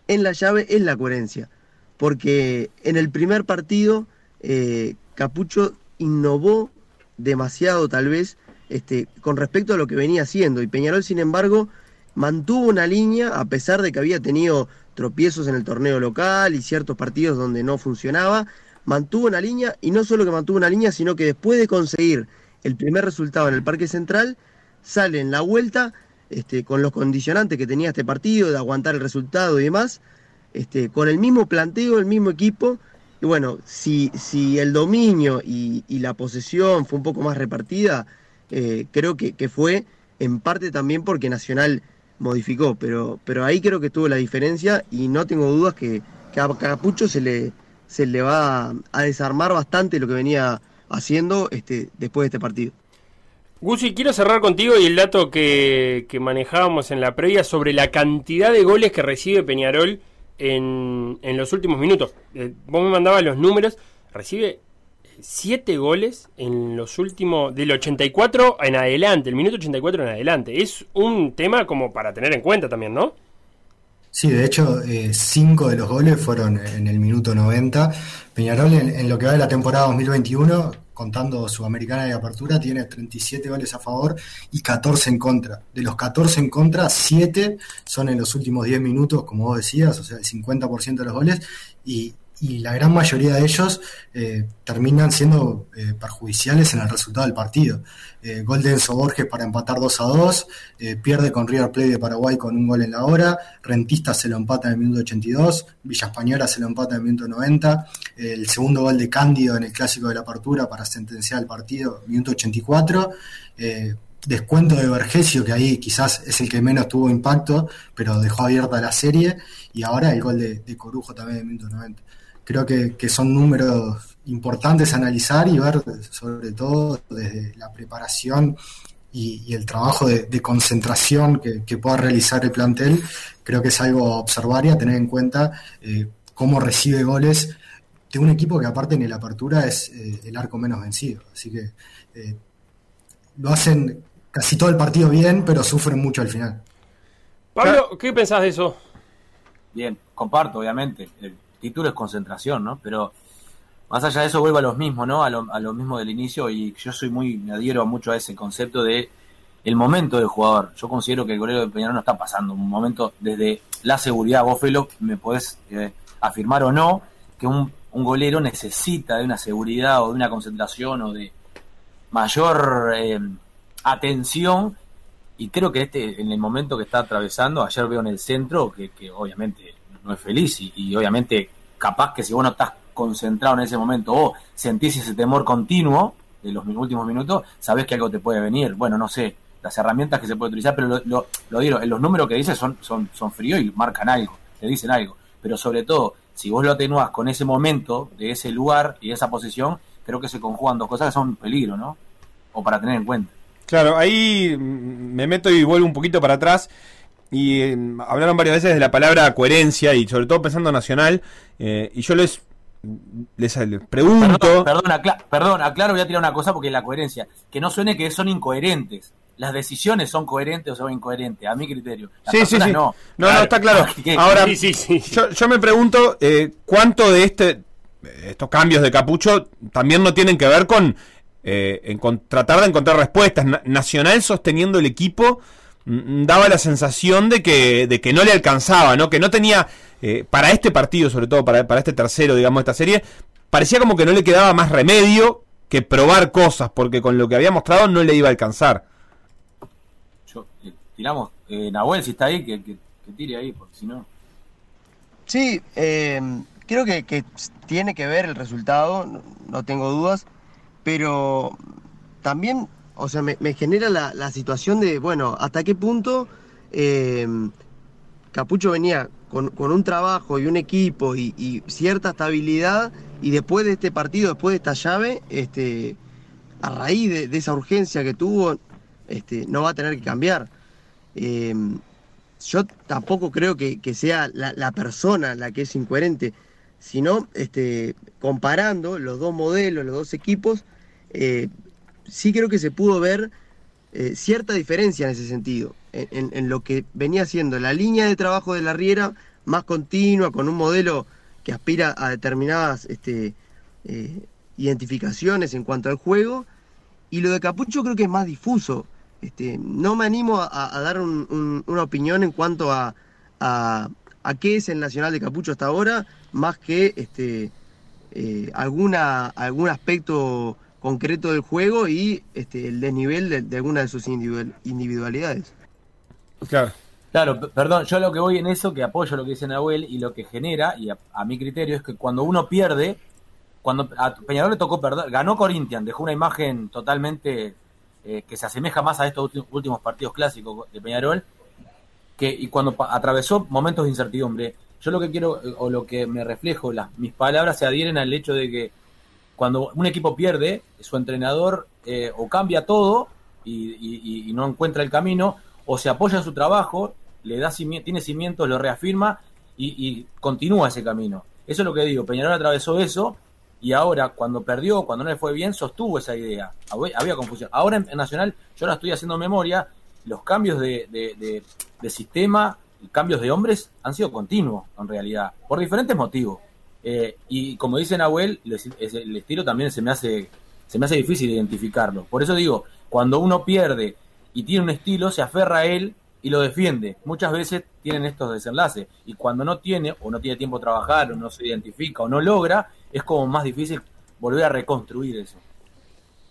en la llave es la coherencia, porque en el primer partido eh, Capucho innovó demasiado tal vez este, con respecto a lo que venía haciendo y Peñarol sin embargo mantuvo una línea a pesar de que había tenido tropiezos en el torneo local y ciertos partidos donde no funcionaba, mantuvo una línea y no solo que mantuvo una línea, sino que después de conseguir el primer resultado en el Parque Central, sale en la vuelta este, con los condicionantes que tenía este partido, de aguantar el resultado y demás, este, con el mismo planteo, el mismo equipo. Y bueno, si, si el dominio y, la posesión fue un poco más repartida, eh, creo que, fue en parte también porque Nacional modificó, pero, pero ahí creo que estuvo la diferencia y no tengo dudas que, que a Capucho se le, se le va a desarmar bastante lo que venía haciendo este, después de este partido. Gusi, quiero cerrar contigo y el dato que, manejábamos en la previa sobre la cantidad de goles que recibe Peñarol en, en los últimos minutos. Eh, vos me mandabas los números, recibe 7 goles en los últimos, del 84 en adelante, el minuto 84 en adelante. Es un tema como para tener en cuenta también, ¿no? Sí, de hecho, eh, cinco de los goles fueron en el minuto 90. Peñarol, en, lo que va de la temporada 2021, contando Sudamericana de Apertura, tiene 37 goles a favor y 14 en contra. De los 14 en contra, 7 son en los últimos 10 minutos, como vos decías, o sea, el 50% de los goles, y, y la gran mayoría de ellos eh, terminan siendo eh, perjudiciales en el resultado del partido. Eh, gol de Enzo Borges para empatar 2 a 2, eh, pierde con River Plate de Paraguay con un gol en la hora, Rentista se lo empata en el minuto 82, Villa Española se lo empata en el minuto 90, el segundo gol de Cándido en el clásico de la apertura para sentenciar el partido, minuto 84 descuento de Vergesio, que ahí quizás es el que menos tuvo impacto, pero dejó abierta la serie, y ahora el gol de, de Corujo también el minuto 90 creo que, son números importantes a analizar y ver, sobre todo desde la preparación y, el trabajo de, concentración que, pueda realizar el plantel, creo que es algo a observar y a tener en cuenta eh, cómo recibe goles de un equipo que aparte en la apertura es eh, el arco menos vencido. Así que eh, lo hacen casi todo el partido bien, pero sufren mucho al final. Pablo, ¿qué pensás de eso? bien, comparto, obviamente. El título es concentración, ¿no? Pero más allá de eso, vuelvo a los mismos, ¿no? A lo, a lo mismo del inicio y yo soy muy, me adhiero mucho a ese concepto de el momento del jugador. Yo considero que el golero de Peñarol no está pasando un momento desde la seguridad. Vos, Felo, me podés eh, afirmar o no que un, un, golero necesita de una seguridad o de una concentración o de mayor eh, atención. Y creo que este, en el momento que está atravesando, ayer veo en el centro que, que obviamente no es feliz y, obviamente capaz que si vos no estás concentrado en ese momento o sentís ese temor continuo de los últimos minutos, sabés que algo te puede venir. Bueno, no sé, las herramientas que se puede utilizar, pero lo, lo, lo digo, los números que dice son, son, son fríos y marcan algo, te dicen algo. Pero sobre todo, si vos lo atenuás con ese momento, de ese lugar y esa posición, creo que se conjugan dos cosas que son un peligro, ¿no? O para tener en cuenta. Claro, ahí me meto y vuelvo un poquito para atrás. Y eh, hablaron varias veces de la palabra coherencia y sobre todo pensando nacional. Eh, y yo les, les, les pregunto. Perdón, perdón, acla perdón, aclaro, voy a tirar una cosa porque la coherencia. Que no suene que son incoherentes las decisiones son coherentes o son incoherentes, a mi criterio. Las sí, sí, sí. No, no, claro. no, está claro. Ahora, sí, sí, sí. Yo, yo, me pregunto eh, cuánto de este estos cambios de capucho también no tienen que ver con, eh, en, con tratar de encontrar respuestas. Na Nacional sosteniendo el equipo daba la sensación de que, de que no le alcanzaba, ¿no? Que no tenía, eh, para este partido, sobre todo para, para este tercero, digamos, de esta serie, parecía como que no le quedaba más remedio que probar cosas, porque con lo que había mostrado no le iba a alcanzar tiramos, eh, Nahuel, si está ahí, que, que, que, tire ahí, porque si no. Sí, eh, creo que, que, tiene que ver el resultado, no, no, tengo dudas, pero también, o sea, me, me genera la, la, situación de, bueno, hasta qué punto eh, Capucho venía con, con, un trabajo y un equipo y, cierta estabilidad, y después de este partido, después de esta llave, este, a raíz de, de esa urgencia que tuvo, este, no va a tener que cambiar. Eh, yo tampoco creo que, que sea la, la, persona la que es incoherente, sino este, comparando los dos modelos, los dos equipos, eh, sí creo que se pudo ver eh, cierta diferencia en ese sentido, en, lo que venía siendo la línea de trabajo de la Riera más continua, con un modelo que aspira a determinadas este, eh, identificaciones en cuanto al juego, y lo de Capucho creo que es más difuso, este, no me animo a, dar un, un, una opinión en cuanto a, qué es el Nacional de Capucho hasta ahora, más que este, eh, alguna, algún aspecto concreto del juego y este, el desnivel de, de alguna de sus individual, individualidades. Claro. Claro, perdón, yo lo que voy en eso, que apoyo lo que dice Nahuel, y lo que genera, y a, a mi criterio, es que cuando uno pierde, cuando a Peñarol le tocó perder, ganó Corinthians, dejó una imagen totalmente eh, que se asemeja más a estos últimos partidos clásicos de Peñarol, que y cuando atravesó momentos de incertidumbre, yo lo que quiero, o lo que me reflejo, las, mis palabras se adhieren al hecho de que cuando un equipo pierde, su entrenador eh, o cambia todo y, no encuentra el camino, o se apoya en su trabajo, le da tiene cimientos, lo reafirma y, continúa ese camino. Eso es lo que digo, Peñarol atravesó eso y ahora cuando perdió, cuando no le fue bien, sostuvo esa idea. Había, confusión. Ahora en, Nacional, yo la estoy haciendo memoria, los cambios de, de, de, de sistema, cambios de hombres han sido continuos en realidad, por diferentes motivos. Eh, y como dice Nahuel, el estilo también se me hace se me hace difícil identificarlo. Por eso digo, cuando uno pierde y tiene un estilo, se aferra a él y lo defiende. Muchas veces tienen estos desenlaces. Y cuando no tiene, o no tiene tiempo de trabajar, o no se identifica, o no logra, es como más difícil volver a reconstruir eso.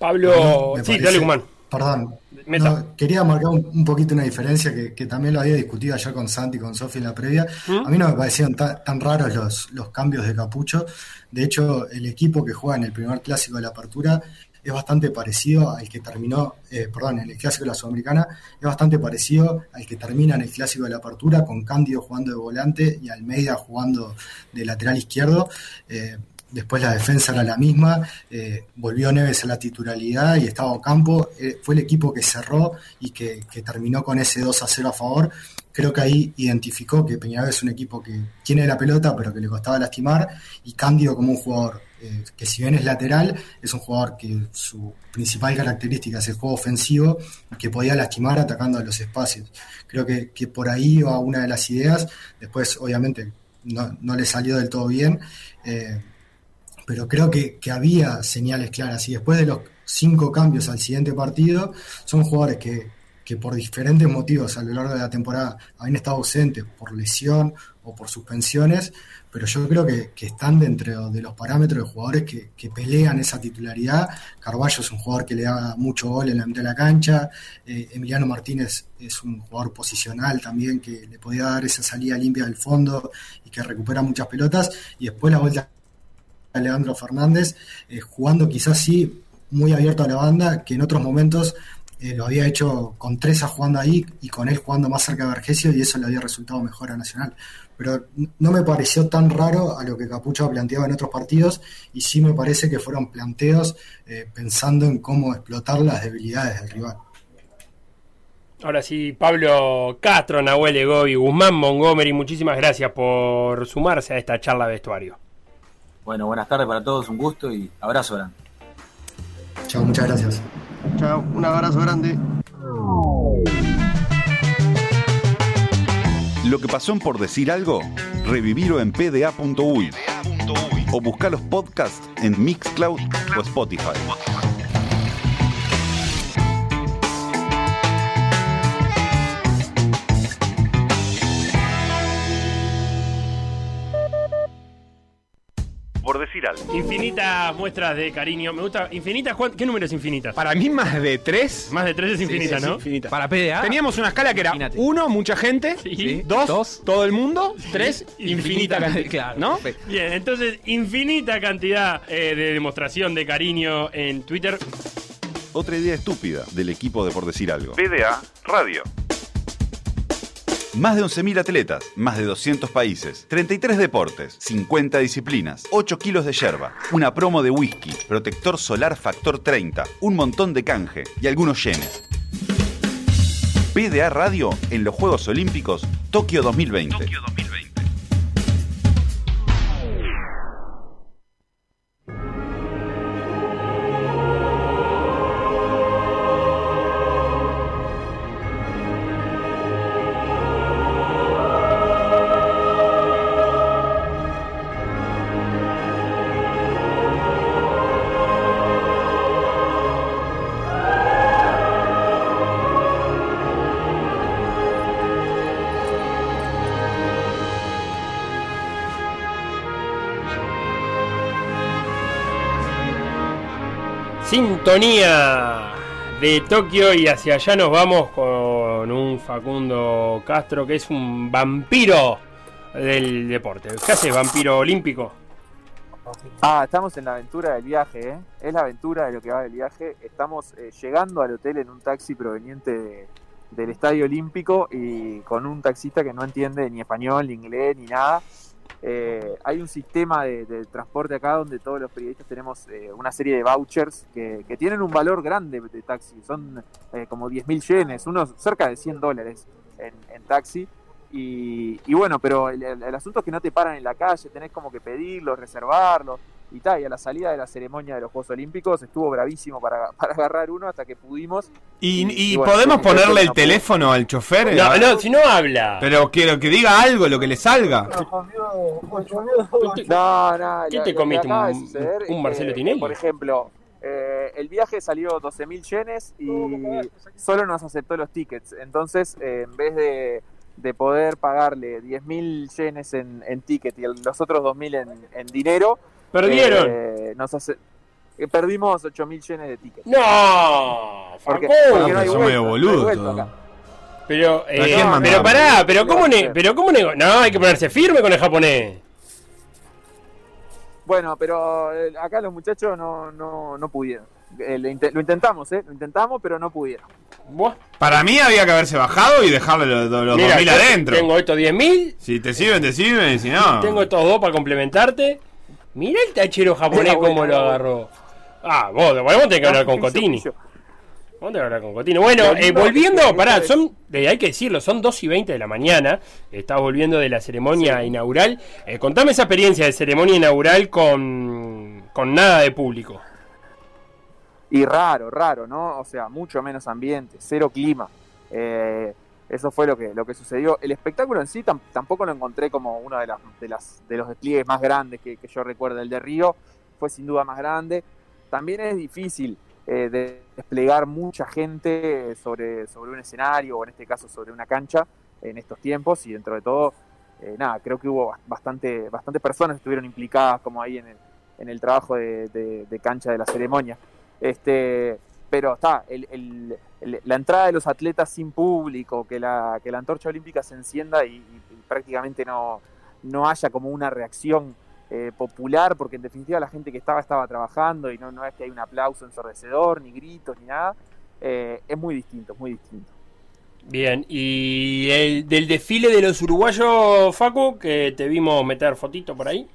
Pablo, sí, dale, Humán. Perdón, no, quería marcar un, un, poquito una diferencia que, que, también lo había discutido ayer con Santi y con Sofi en la previa. ¿Mm? A mí no me parecieron ta, tan raros los, los cambios de Capucho. De hecho, el equipo que juega en el primer clásico de la apertura es bastante parecido al que terminó, eh, perdón, en el clásico de la Sudamericana, es bastante parecido al que termina en el clásico de la apertura, con Cándido jugando de volante y Almeida jugando de lateral izquierdo. Eh, después la defensa era la misma, eh, volvió Neves a la titularidad y estaba Ocampo, eh, fue el equipo que cerró y que, terminó con ese 2 a 0 a favor, creo que ahí identificó que Peñarol es un equipo que tiene la pelota, pero que le costaba lastimar, y Cándido como un jugador eh, que si bien es lateral, es un jugador que su principal característica es el juego ofensivo, que podía lastimar atacando a los espacios. Creo que, por ahí va una de las ideas, después obviamente no, le salió del todo bien, pero creo que, que había señales claras, y después de los cinco cambios al siguiente partido, son jugadores que que por diferentes motivos a lo largo de la temporada habían estado ausentes por lesión o por suspensiones, pero yo creo que, están dentro de los parámetros de jugadores que, pelean esa titularidad. Carballo es un jugador que le da mucho gol en la mitad de la cancha, eh, Emiliano Martínez es un jugador posicional también que le podía dar esa salida limpia del fondo y que recupera muchas pelotas, y después la vuelta Leandro Fernández, eh, jugando quizás sí muy abierto a la banda, que en otros momentos eh, lo había hecho con Treza jugando ahí y con él jugando más cerca de Vergesio y eso le había resultado mejor a Nacional. Pero no me pareció tan raro a lo que Capucho planteaba en otros partidos y sí me parece que fueron planteos eh, pensando en cómo explotar las debilidades del rival. Ahora sí, Pablo Castro, Nahuel y Guzmán Montgomery, muchísimas gracias por sumarse a esta charla de vestuario. Bueno, buenas tardes para todos, un gusto y abrazo grande. Chao, muchas gracias. Chao, un abrazo grande. Lo que pasó en por decir algo, revivirlo en pda.uy o buscar los podcasts en Mixcloud o Spotify. Infinitas muestras de cariño. Me gusta. Infinitas, ¿qué número es infinitas? Para mí más de tres. Más de tres es infinita, ¿no? Infinita. Para PDA. Teníamos una escala que era uno, mucha gente. Dos, todo el mundo. Tres, infinita, cantidad. Claro, ¿no? Bien, entonces, infinita cantidad eh, de demostración de cariño en Twitter. Otra idea estúpida del equipo de Por Decir Algo. PDA Radio. Más de 11.000 atletas, más de 200 países, 33 deportes, 50 disciplinas, 8 kilos de yerba, una promo de whisky, protector solar factor 30, un montón de canje y algunos yenes. PDA Radio en los Juegos Olímpicos Tokio 2020. Tokio 2020. Sintonía de Tokio y hacia allá nos vamos con un Facundo Castro que es un vampiro del deporte. ¿Qué hace, vampiro olímpico? Ah, estamos en la aventura del viaje, ¿eh? Es la aventura de lo que va del viaje. Estamos eh, llegando al hotel en un taxi proveniente del Estadio Olímpico y con un taxista que no entiende ni español, ni inglés, ni nada. Eh, hay un sistema de, transporte acá donde todos los periodistas tenemos eh, una serie de vouchers que, tienen un valor grande de taxi. Son eh, como 10.000 yenes, unos cerca de 100 dólares en, taxi. Y, bueno, pero el, el, asunto es que no te paran en la calle, tenés como que pedirlos, reservarlos y tal, y a la salida de la ceremonia de los Juegos Olímpicos estuvo bravísimo para, agarrar uno hasta que pudimos. ¿Y, podemos ponerle el teléfono al chofer? No, no, si no habla. Pero quiero que diga algo, lo que le salga. No, no. ¿Qué te comiste? ¿Un, Marcelo Tinelli? Por ejemplo, eh, el viaje salió 12.000 yenes y solo nos aceptó los tickets. Entonces, eh, en vez de, de poder pagarle 10.000 yenes en, en ticket y los otros 2.000 en, en dinero, Perdieron. Eh, nos hace, eh, perdimos 8.000 yenes de tickets. No, porque, porque no hay medio boludo. pero, eh, pero pará, pero cómo, ne pero cómo No, hay que ponerse firme con el japonés. Bueno, pero acá los muchachos no, no, no pudieron. lo intentamos, ¿eh? Lo intentamos, pero no pudieron. Para mí había que haberse bajado y dejarle los, los 2.000 adentro. Tengo estos 10.000. Si te sirven, te sirven, y si no. Tengo estos dos para complementarte. Mira el tachero japonés cómo lo agarró. Ah, vos, vos tenés que hablar con Cotini. Vamos a hablar con Cotino. Bueno, eh, volviendo, pará, son, eh, hay que decirlo, son 2 y 20 de la mañana. Estás volviendo de la ceremonia inaugural. Eh, contame esa experiencia de ceremonia inaugural con, con nada de público. Y raro, raro, ¿no? O sea, mucho menos ambiente, cero clima. Eh, eso fue lo que, lo que sucedió. El espectáculo en sí tampoco lo encontré como uno de, las, de, los despliegues más grandes que, yo recuerdo. El de Río fue sin duda más grande. También es difícil eh, de desplegar mucha gente sobre, sobre un escenario o en este caso sobre una cancha en estos tiempos y dentro de todo, eh, nada, creo que hubo bastante, personas que estuvieron implicadas como ahí en el, en el trabajo de, de cancha de la ceremonia. Este, pero está, el, la entrada de los atletas sin público, que la, que la antorcha olímpica se encienda y, prácticamente no, no haya como una reacción eh, popular, porque en definitiva la gente que estaba estaba trabajando y no, no es que hay un aplauso ensordecedor, ni gritos, ni nada, eh, es muy distinto, muy distinto. Bien, y el, del desfile de los uruguayos, Facu, que te vimos meter fotito por ahí.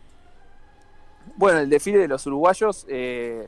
Bueno, el desfile de los uruguayos, eh,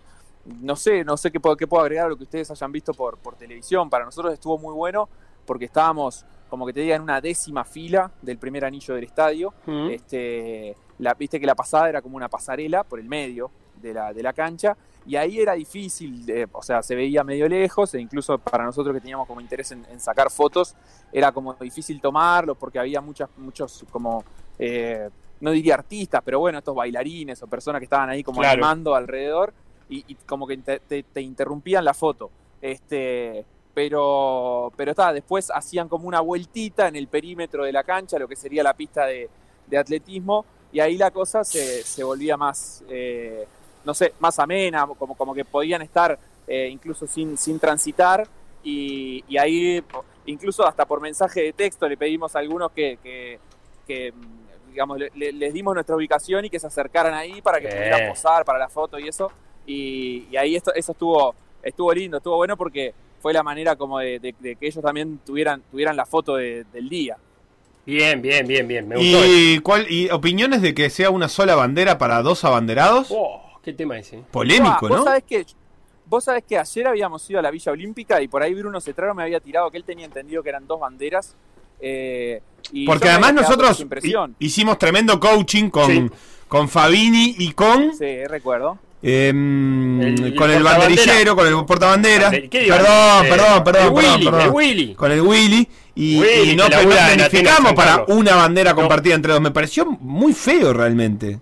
no sé, no sé qué puedo, qué puedo agregar a lo que ustedes hayan visto por, por televisión. Para nosotros estuvo muy bueno porque estábamos, como que te diga, en una décima fila del primer anillo del estadio. este, la, viste que la pasada era como una pasarela por el medio de la, de la cancha. Y ahí era difícil, o sea, se veía medio lejos, e incluso para nosotros que teníamos como interés en, sacar fotos, era como difícil tomarlos porque había muchas, muchos como, eh, no diría artistas, pero bueno, estos bailarines o personas que estaban ahí como animando alrededor y, como que te, interrumpían la foto. Este, pero, pero está, después hacían como una vueltita en el perímetro de la cancha, lo que sería la pista de, atletismo, y ahí la cosa se, se volvía más, eh, no sé, más amena, como, como que podían estar eh, incluso sin, sin transitar, y, ahí, incluso hasta por mensaje de texto, le pedimos a algunos que, que, digamos, les dimos nuestra ubicación y que se acercaran ahí para que pudieran posar para la foto y eso. Y, ahí esto, eso estuvo, estuvo lindo, estuvo bueno porque fue la manera como de, que ellos también tuvieran, tuvieran la foto del día. Bien, bien, bien, bien. Me gustó ¿Y, cuál, ¿Y opiniones de que sea una sola bandera para dos abanderados? Oh, ¿Qué tema ese? Polémico, ¿no? Vos sabés que Vos sabés que ayer habíamos ido a la Villa Olímpica y por ahí Bruno Cetraro me había tirado que él tenía entendido que eran dos banderas. Eh, y Porque además nosotros hicimos tremendo coaching con, con Fabini y con... Sí, recuerdo. Em, con el banderillero, con el portabandera. Perdón, perdón, perdón, perdón, El Willy. Con el Willy. Y, no, planificamos para una bandera compartida entre dos. Me pareció muy feo realmente.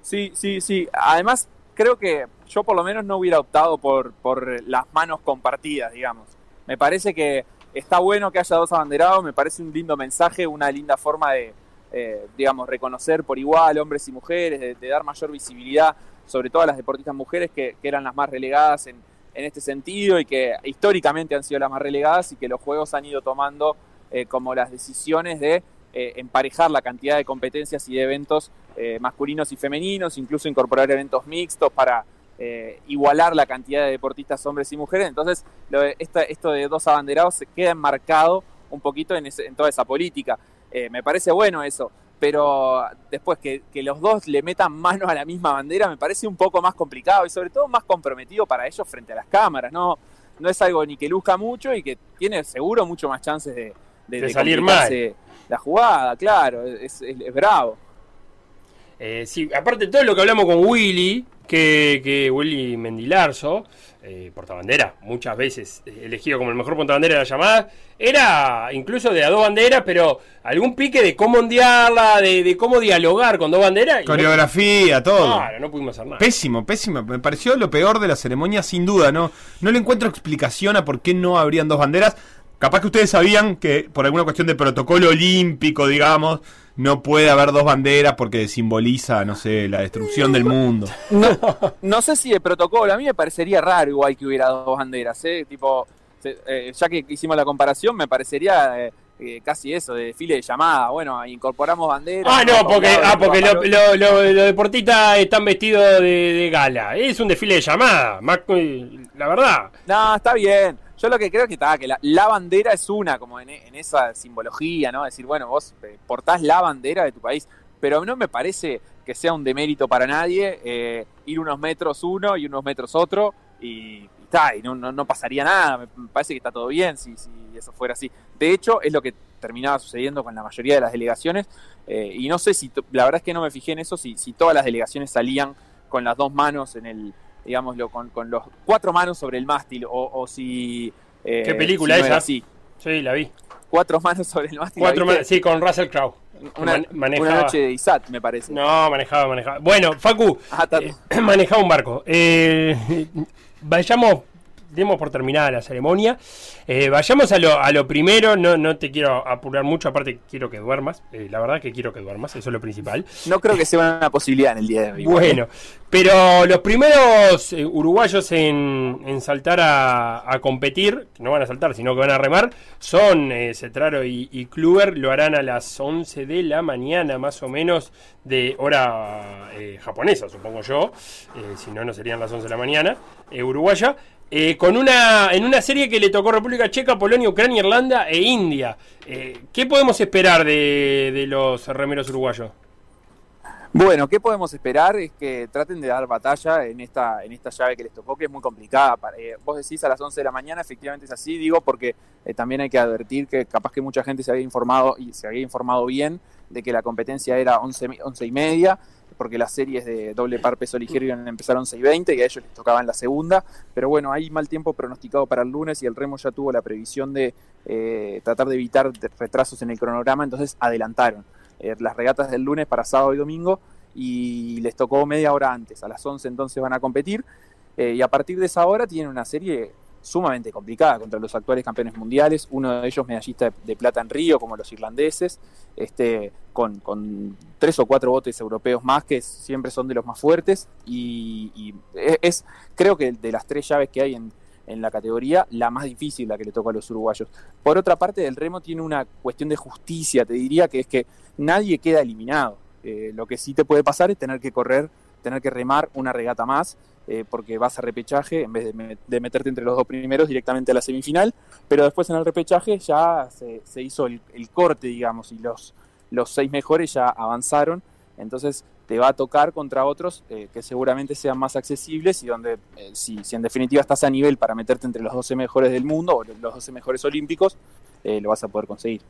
Sí, sí, sí. Además, creo que yo por lo menos no hubiera optado por, por las manos compartidas, digamos. Me parece que está bueno que haya dos abanderados, me parece un lindo mensaje, una linda forma de, eh, digamos, reconocer por igual hombres y mujeres, de dar mayor visibilidad sobre todo a las deportistas mujeres que, eran las más relegadas en, este sentido y que históricamente han sido las más relegadas y que los juegos han ido tomando eh, como las decisiones de eh, emparejar la cantidad de competencias y de eventos eh, masculinos y femeninos, incluso incorporar eventos mixtos para igualar la cantidad de deportistas hombres y mujeres. Entonces, esto de dos abanderados se queda enmarcado un poquito en, en toda esa política. me parece bueno eso pero después que, los dos le metan mano a la misma bandera me parece un poco más complicado y sobre todo más comprometido para ellos frente a las cámaras, ¿no? No es algo ni que luzca mucho y que tiene seguro mucho más chances de, de, salir mal. La jugada, claro, es, es, bravo. Eh, sí, aparte todo lo que hablamos con Willy, que, que Willy Mendilarzo, eh, portabandera, muchas veces elegido como el mejor portabandera de la llamada, era incluso de a dos banderas, pero algún pique de cómo ondearla, de, cómo dialogar con dos banderas. Coreografía, todo. Claro, no pudimos hacer nada. Pésimo, pésimo. Me pareció lo peor de la ceremonia, sin duda. No, no le encuentro explicación a por qué no habrían dos banderas. Capaz que ustedes sabían que por alguna cuestión de protocolo olímpico, digamos, no puede haber dos banderas porque simboliza, no sé, la destrucción del mundo. No, sé si de protocolo, a mí me parecería raro igual que hubiera dos banderas, ¿eh? Tipo, eh, ya que hicimos la comparación, me parecería eh, eh, casi eso, de desfile de llamada. Bueno, incorporamos banderas. Ah, no, porque, ah, porque los lo, deportistas están vestidos de, gala. Es un desfile de llamada, la verdad. No, está bien. Yo lo que creo que está, que la, bandera es una, como en, esa simbología, ¿no? Decir, bueno, vos eh, portás la bandera de tu país, pero no me parece que sea un demérito para nadie eh, ir unos metros uno y unos metros otro y, y no, no, no pasaría nada, me parece que está todo bien si, si eso fuera así. De hecho, es lo que terminaba sucediendo con la mayoría de las delegaciones, eh, y no sé si, la verdad es que no me fijé en eso, si, si todas las delegaciones salían con las dos manos en el, digámoslo, con, con los cuatro manos sobre el mástil, o, o si... Eh, ¿Qué película es así? Sí, la vi. Cuatro manos sobre el mástil. Cuatro manos, sí, con Russell Crowe. Una, una, noche de ISAT, me parece. No, manejaba, manejaba. Bueno, Facu, ah, eh, manejaba un barco. Eh, vayamos demos por terminada la ceremonia. Eh, vayamos a lo, a lo primero, no, no te quiero apurar mucho, aparte quiero que duermas, eh, la verdad que quiero que duermas, eso es lo principal. No creo que sea una posibilidad en el día de hoy. Bueno, pero los primeros eh, uruguayos en, en saltar a, a, competir, no van a saltar, sino que van a remar, son Cetraro y, y Kluber, lo harán a las 11 de la mañana, más o menos, de hora japonesa, supongo yo, si no, no serían las 11 de la mañana, uruguaya. Eh, con una, en una serie que le tocó República Checa, Polonia, Ucrania, Irlanda e India. Eh, ¿Qué podemos esperar de, los remeros uruguayos? Bueno, ¿qué podemos esperar? Es que traten de dar batalla en esta, en esta llave que les tocó, que es muy complicada. Eh, vos decís a las 11 de la mañana, efectivamente es así, digo, porque también hay que advertir que capaz que mucha gente se había informado y se había informado bien de que la competencia era 11, 11 y media porque las series de doble par peso ligero iban a empezar 11 y 20 y a ellos les tocaba en la segunda, pero bueno, hay mal tiempo pronosticado para el lunes y el Remo ya tuvo la previsión de eh, tratar de evitar retrasos en el cronograma, entonces adelantaron eh, las regatas del lunes para sábado y domingo y les tocó media hora antes, a las 11 entonces van a competir eh, y a partir de esa hora tienen una serie sumamente complicada contra los actuales campeones mundiales, uno de ellos medallista de, plata en Río, como los irlandeses, este, con, tres o cuatro botes europeos más que siempre son de los más fuertes y, es, creo que de las tres llaves que hay en, en la categoría, la más difícil la que le toca a los uruguayos. Por otra parte, el remo tiene una cuestión de justicia, te diría, que es que nadie queda eliminado. Eh, lo que sí te puede pasar es tener que correr, tener que remar una regata más eh, porque vas a repechaje en vez de, meterte entre los dos primeros directamente a la semifinal, pero después en el repechaje ya se, hizo el, corte, digamos, y los, los seis mejores ya avanzaron, entonces te va a tocar contra otros eh, que seguramente sean más accesibles y donde eh, si, si, en definitiva estás a nivel para meterte entre los 12 mejores del mundo o los 12 mejores olímpicos, lo vas a poder conseguir.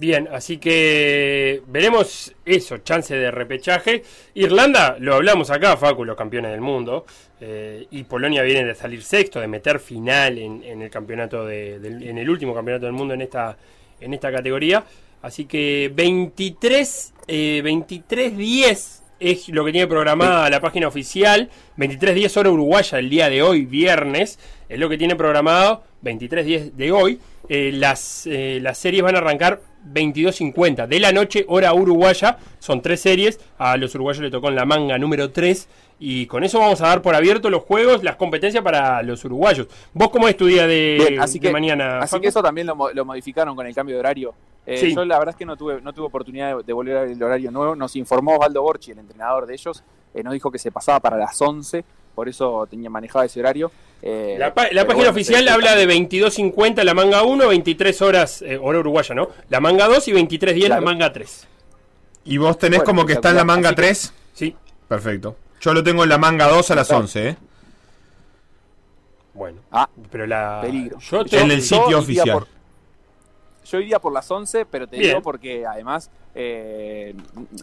Bien, así que veremos eso, chance de repechaje. Irlanda, lo hablamos acá, Facu, los campeones del mundo. Eh, y Polonia viene de salir sexto, de meter final en, el campeonato de, en el último campeonato del mundo en esta, en esta categoría. Así que 23, 23 10 es lo que tiene programada la página oficial. 23 10 hora uruguaya el día de hoy, viernes. Es lo que tiene programado 23 10 de hoy. Eh, las, eh, las series van a arrancar 22.50 de la noche, hora uruguaya. Son tres series. A los uruguayos le tocó en la manga número 3. Y con eso vamos a dar por abierto los juegos, las competencias para los uruguayos. ¿Vos cómo es tu día de, así que, mañana? Así que eso también lo, modificaron con el cambio de horario. Eh, yo la verdad es que no tuve, no tuve oportunidad de, volver al horario nuevo. Nos informó Osvaldo Borchi, el entrenador de ellos. Eh, nos dijo que se pasaba para las 11 por eso tenía manejado ese horario. Eh, la, página oficial habla de 22.50 la manga 1, 23 horas, eh, hora uruguaya, ¿no? La manga 2 y 23.10 la manga 3. ¿Y vos tenés como que está en la manga 3? Sí. Perfecto. Yo lo tengo en la manga 2 a las 11, ¿eh? Bueno. Ah, pero la. Peligro. Yo en el sitio oficial yo iría por las 11, pero te digo porque además, eh,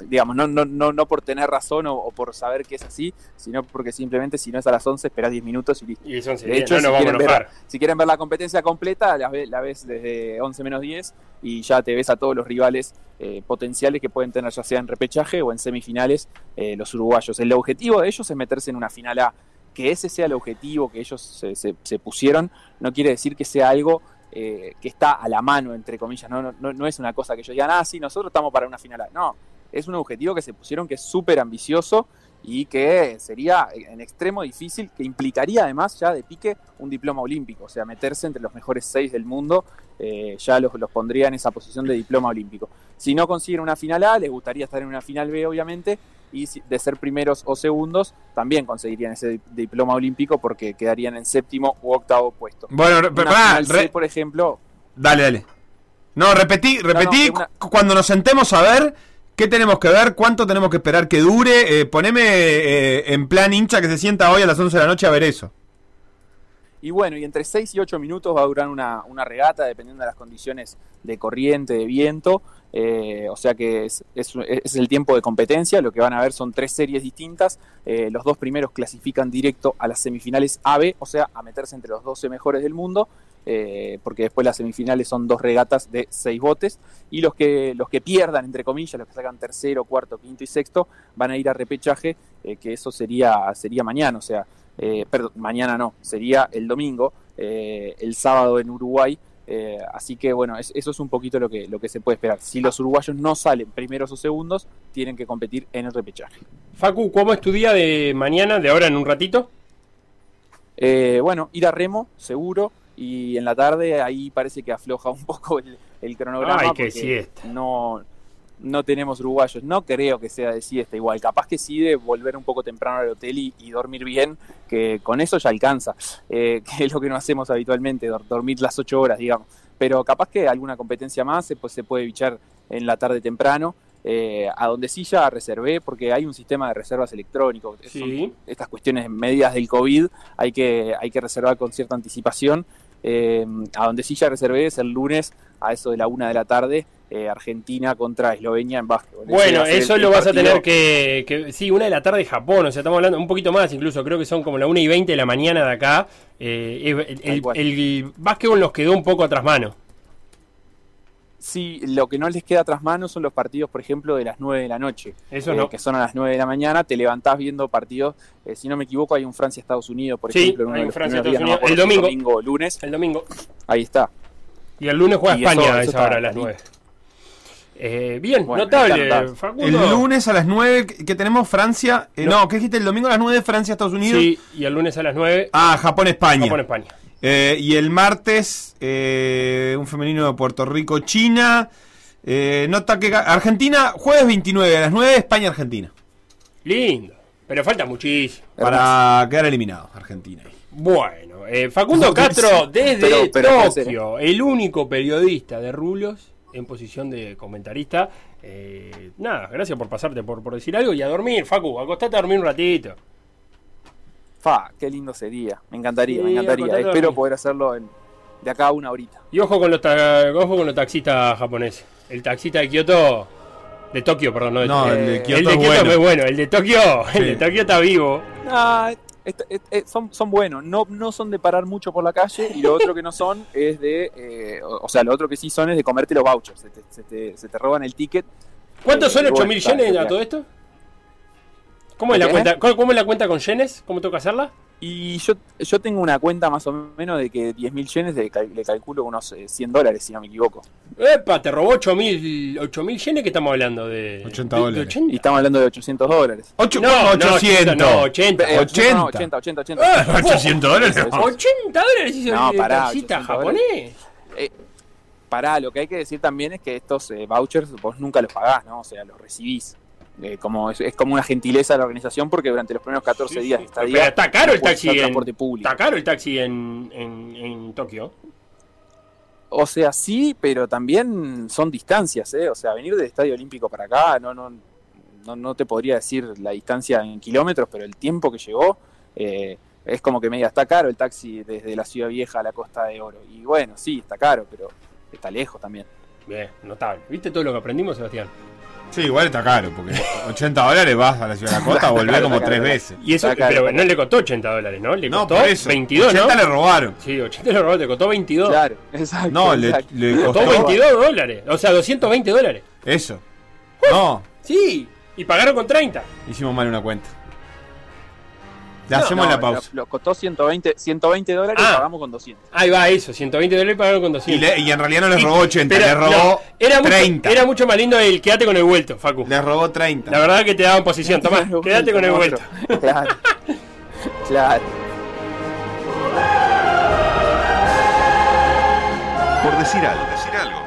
digamos, no, no, no, no por tener razón o, por saber que es así, sino porque simplemente si no es a las 11, esperás 10 minutos y listo. Y son de hecho, si, quieren ver, si, quieren ver, la competencia completa, la, la, ves desde 11 menos 10 y ya te ves a todos los rivales eh, potenciales que pueden tener ya sea en repechaje o en semifinales eh, los uruguayos. El objetivo de ellos es meterse en una final A. Que ese sea el objetivo que ellos se, se, se pusieron, no quiere decir que sea algo eh, que está a la mano, entre comillas, no, no, no es una cosa que yo diga, ah, sí, nosotros estamos para una final. No, es un objetivo que se pusieron que es súper ambicioso y que sería en extremo difícil, que implicaría además ya de pique un diploma olímpico, o sea, meterse entre los mejores seis del mundo, eh, ya los, los pondría en esa posición de diploma olímpico. Si no consiguen una final A, les gustaría estar en una final B, obviamente, y de ser primeros o segundos, también conseguirían ese diploma olímpico porque quedarían en séptimo u octavo puesto. Bueno, pero por ejemplo. Dale, dale. No, repetí, repetí cuando nos sentemos a ver qué tenemos que ver, cuánto tenemos que esperar que dure. Eh, poneme eh, en plan hincha que se sienta hoy a las 11 de la noche a ver eso. Y bueno, y entre 6 y 8 minutos va a durar una, una regata, dependiendo de las condiciones de corriente, de viento. Eh, o sea que es, es, el tiempo de competencia. Lo que van a ver son tres series distintas. Eh, los dos primeros clasifican directo a las semifinales AB, o sea, a meterse entre los 12 mejores del mundo. Eh, porque después las semifinales son dos regatas de seis botes y los que los que pierdan entre comillas los que sacan tercero cuarto quinto y sexto van a ir a repechaje eh, que eso sería sería mañana o sea eh, perdón, mañana no sería el domingo el sábado en Uruguay eh, así que bueno, es, eso es un poquito lo que, lo que se puede esperar. Si los uruguayos no salen primeros o segundos, tienen que competir en el repechaje. Facu, ¿cómo es tu día de mañana, de ahora en un ratito? Eh, bueno, ir a remo, seguro, y en la tarde ahí parece que afloja un poco el, el cronograma. Ay, qué siesta. No, no tenemos uruguayos. No creo que sea de siesta igual. Capaz que sí de volver un poco temprano al hotel y, y dormir bien, que con eso ya alcanza. Eh, que es lo que no hacemos habitualmente, dor dormir las ocho horas, digamos. Pero capaz que alguna competencia más pues, se puede bichar en la tarde temprano. Eh, a donde sí ya reservé, porque hay un sistema de reservas electrónico. Sí. Son estas cuestiones medidas del COVID hay que, hay que reservar con cierta anticipación. Eh, a donde sí ya reservé es el lunes a eso de la una de la tarde, eh, Argentina contra Eslovenia en básquetbol. Bueno, eso el- lo el vas a tener que, que- Sí, una de la tarde Japón, o sea, estamos hablando un poquito más incluso, creo que son como la 1 y 20 de la mañana de acá. Eh, el, el básquetbol nos quedó un poco atrás mano. Sí, lo que no les queda tras manos son los partidos, por ejemplo, de las 9 de la noche. Eso eh, no. Que son a las 9 de la mañana, te levantás viendo partidos. eh, si no me equivoco, hay un Francia-Estados Unidos, por Sí, ejemplo, en uno hay un Francia-Estados no Unidos. El domingo. domingo o lunes. El domingo. Ahí está. Y el lunes juega Y eso- España a eso esa está hora, a las caliente. 9. Eh, bien, Bueno, notable. Facundo. El lunes a las 9 que tenemos Francia. eh, no. ¿qué dijiste? El domingo a las 9 Francia, Estados Unidos. Sí, y el lunes a las 9, Ah, Japón, España. Japón, España. Eh, y el martes, eh, un femenino de Puerto Rico, China. Eh, nota que Argentina, jueves 29 a las 9, España, Argentina. Lindo, pero falta muchísimo. Para quedar eliminado, Argentina. Bueno, eh, Facundo Castro desde Pero- Tokio, el único periodista de rulos en posición de comentarista. Eh, nada, gracias por pasarte por, por decir algo y a dormir, Facu, acostate a dormir un ratito. Fa, qué lindo sería. Me encantaría, Sí, me encantaría. Espero poder hacerlo en- de acá a una horita. Y ojo con los, ta- ojo con los taxistas japoneses. El taxista de Kioto, de Tokio, perdón, no de No, Tokio. el de El Kioto de es Kioto bueno. es bueno, el de Tokio, el de Tokio está vivo. Ah, est- son, son buenos, no, no son de parar mucho por la calle y lo otro que no son es de, eh, o, o sea, lo otro que sí son es de comerte los vouchers, se te, se te- se te roban el ticket. ¿Cuántos Eh, son y bueno, 8000 está, yenes está a todo esto? ¿Cómo es la cuenta? ¿Cómo, cómo es la cuenta con yenes? ¿Cómo tengo que hacerla? Y yo, yo tengo una cuenta más o menos de que 10.000 yenes le, cal- le calculo unos eh, 100 dólares, si no me equivoco. Epa, te robó 8000 8000 yenes que estamos hablando de 80 de- de dólares. 80. Y estamos hablando de 800 dólares. 8, No, no, 800. No, 80. Eh, 80. No, 80, 80, 80. Ah, 800 dólares. Eso, eso. 80 dólares hizo No, pará, taxista 800 japonés. Pará, lo que hay que decir también es que estos eh, vouchers vos nunca los pagás, ¿no? O sea, los recibís. Eh, como es, es como una gentileza de la organización porque durante los primeros 14 Sí, días sí. de estadía Pero está caro el no taxi en- transporte público. Está caro el taxi en, en, en Tokio. O sea, sí, pero también son distancias, ¿eh? O sea, venir del Estadio Olímpico para acá, no, no, no, no te podría decir la distancia en kilómetros, pero el tiempo que llegó eh, es como que me diga, está caro el taxi desde la Ciudad Vieja a la Costa de Oro. Y bueno, sí, está caro, pero está lejos también. Bien, notable. ¿Viste todo lo que aprendimos, Sebastián? Sí, igual está caro, porque 80 dólares vas a la ciudad de la costa, volvés como tres veces. Y eso, pero no le costó 80 dólares, ¿no? Le No, costó por eso. 22, 80 ¿no? le robaron. Sí, 80 le robó, te costó 22. Claro, exacto. No, le, exacto. le Costó costó 22 dólares. O sea, 220 dólares. eso. No, Sí, y pagaron con 30. hicimos mal una cuenta. Le No, hacemos no, la pausa. Lo, lo costó 120, 120 dólares Ah. y pagamos con 200. Ahí va eso, 120 dólares y pagaron con Y, 200. le- y en realidad no les robó 80, pero le robó no, era mucho, 30. Era mucho más lindo el quédate con el vuelto, Facu. Les robó 30. La verdad que te daban posición. Tomá, Claro, quédate con el vuelto. Claro. claro. Por decir algo. Decir algo.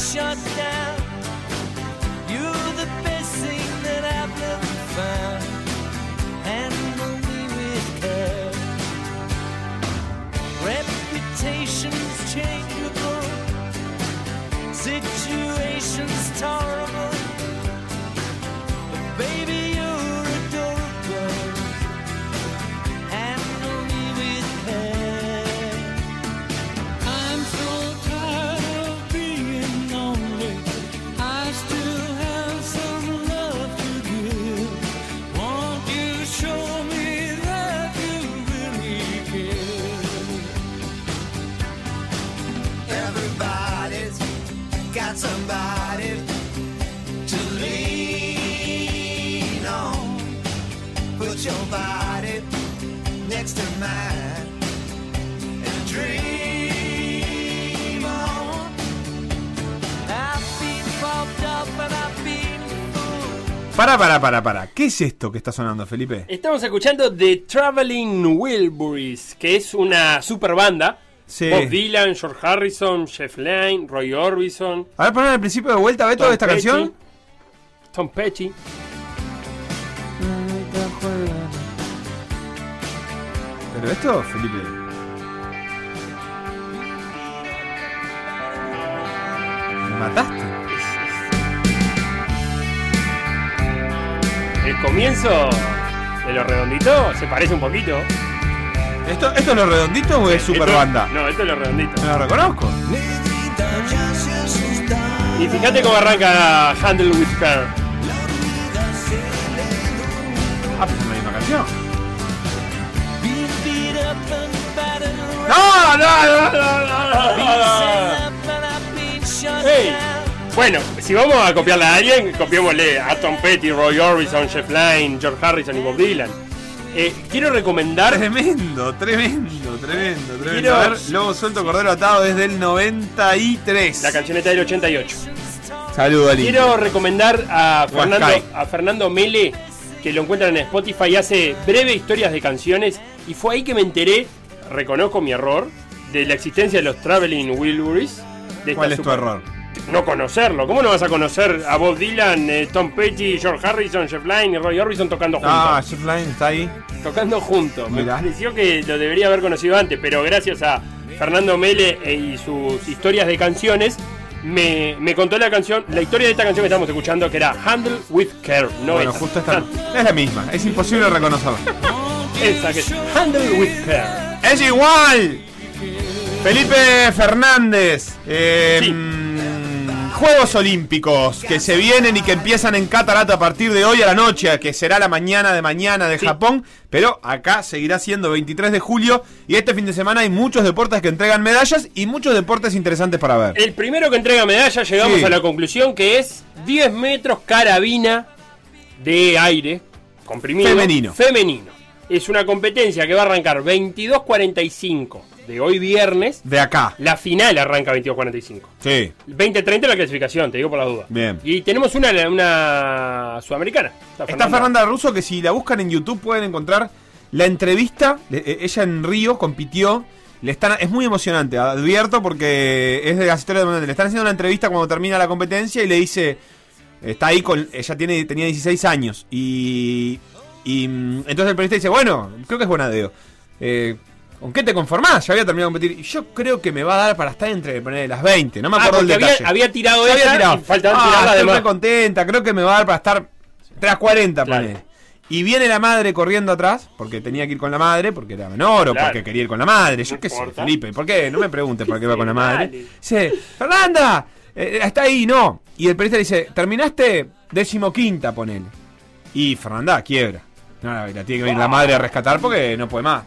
shut down. You're the best thing that I've ever found. Handle me with care. Reputation's changeable. Situation's tolerable. Got somebody to lean on. Put your body next to mine and dream on. I've been fucked up and I've been fooled. Para, para, para, para. ¿Qué es esto que está sonando, Felipe? Estamos escuchando The Traveling Wilburys, que es una super banda. Sí. Bob Dylan, George Harrison, Jeff Lynne, Roy Orbison. A ver, poner al principio de vuelta, Beto, de esta Petty, canción. Tom Petty. Pero esto, Felipe. Me mataste. El comienzo de los redonditos se parece un poquito. ¿Esto, ¿Esto es lo redondito o es super Esto- banda? No, esto es los redonditos. No lo reconozco. Y fíjate cómo arranca Handle with Care. Ah, pues es la misma canción. ¡No, no, no, no, no, no, Hey. Bueno, si vamos a copiarle a alguien, copiémosle a Tom Petty, Roy Orbison, Jeff Lynne, George Harrison y Bob Dylan. Eh, quiero recomendar. Tremendo, tremendo, tremendo, tremendo. Quiero- A ver, Lobo Suelto Cordero Atado desde el 93. La cancioneta del 88. Saludos, Ali. Quiero recomendar a Fernando, a Fernando Mele, que lo encuentran en Spotify, hace breve historias de canciones. Y fue ahí que me enteré, reconozco mi error, de la existencia de los Traveling Wilburys. ¿Cuál es tu error? No conocerlo. ¿Cómo no vas a conocer a Bob Dylan, eh, Tom Petty, George Harrison, Jeff Lynne y Roy Orbison tocando juntos? Ah, Jeff Lynne está ahí. tocando juntos. Me pareció que lo debería haber conocido antes, pero gracias a Fernando Mele e- y sus historias de canciones, me, me contó la canción, la historia de esta canción que estamos escuchando, que era Handle with Care. No bueno, justo esta. Es la misma, es imposible reconocerla. Esa que es Handle with Care. ¡Es igual! Felipe Fernández. eh, Sí. Juegos Olímpicos que se vienen y que empiezan en Catarata a partir de hoy a la noche, que será la mañana de mañana de Sí. Japón, pero acá seguirá siendo 23 de julio y este fin de semana hay muchos deportes que entregan medallas y muchos deportes interesantes para ver. El primero que entrega medalla, llegamos Sí. a la conclusión que es 10 metros carabina de aire comprimido. Femenino. Femenino. Es una competencia que va a arrancar 22.45 de hoy viernes. De acá. La final arranca 22.45. Sí. 20-30 la clasificación, te digo por la duda. Bien. Y tenemos una, una sudamericana. Está Fernanda Russo que si la buscan en YouTube pueden encontrar la entrevista. Eh, Ella en Río compitió. Le están, es muy emocionante, advierto, porque es de las historias de Le están haciendo una entrevista cuando termina la competencia y le dice. Está ahí con. Ella tiene, tenía 16 años. Y. Y mm, entonces el periodista dice: Bueno, creo que es Bonadeo. Eh, ¿Con qué te conformás? Ya había terminado de competir. Y yo creo que me va a dar para estar entre poner las 20. No me Ah, acuerdo el porque había, detalle. había tirado Ya esa había tirado. y faltaba Ah, estoy contenta, creo que me va a dar para estar tras 40, Claro. ponele. Y viene la madre corriendo atrás, porque tenía que ir con la madre, porque era menor o Claro. porque quería ir con la madre. Yo No qué sé. Felipe, ¿por qué? No me preguntes por qué va con la madre. Dale. Dice, Fernanda, eh, está ahí, no. Y el periodista dice, terminaste decimoquinta, ponele. Y Fernanda quiebra. No, la, la tiene que venir la madre a rescatar porque no puede más.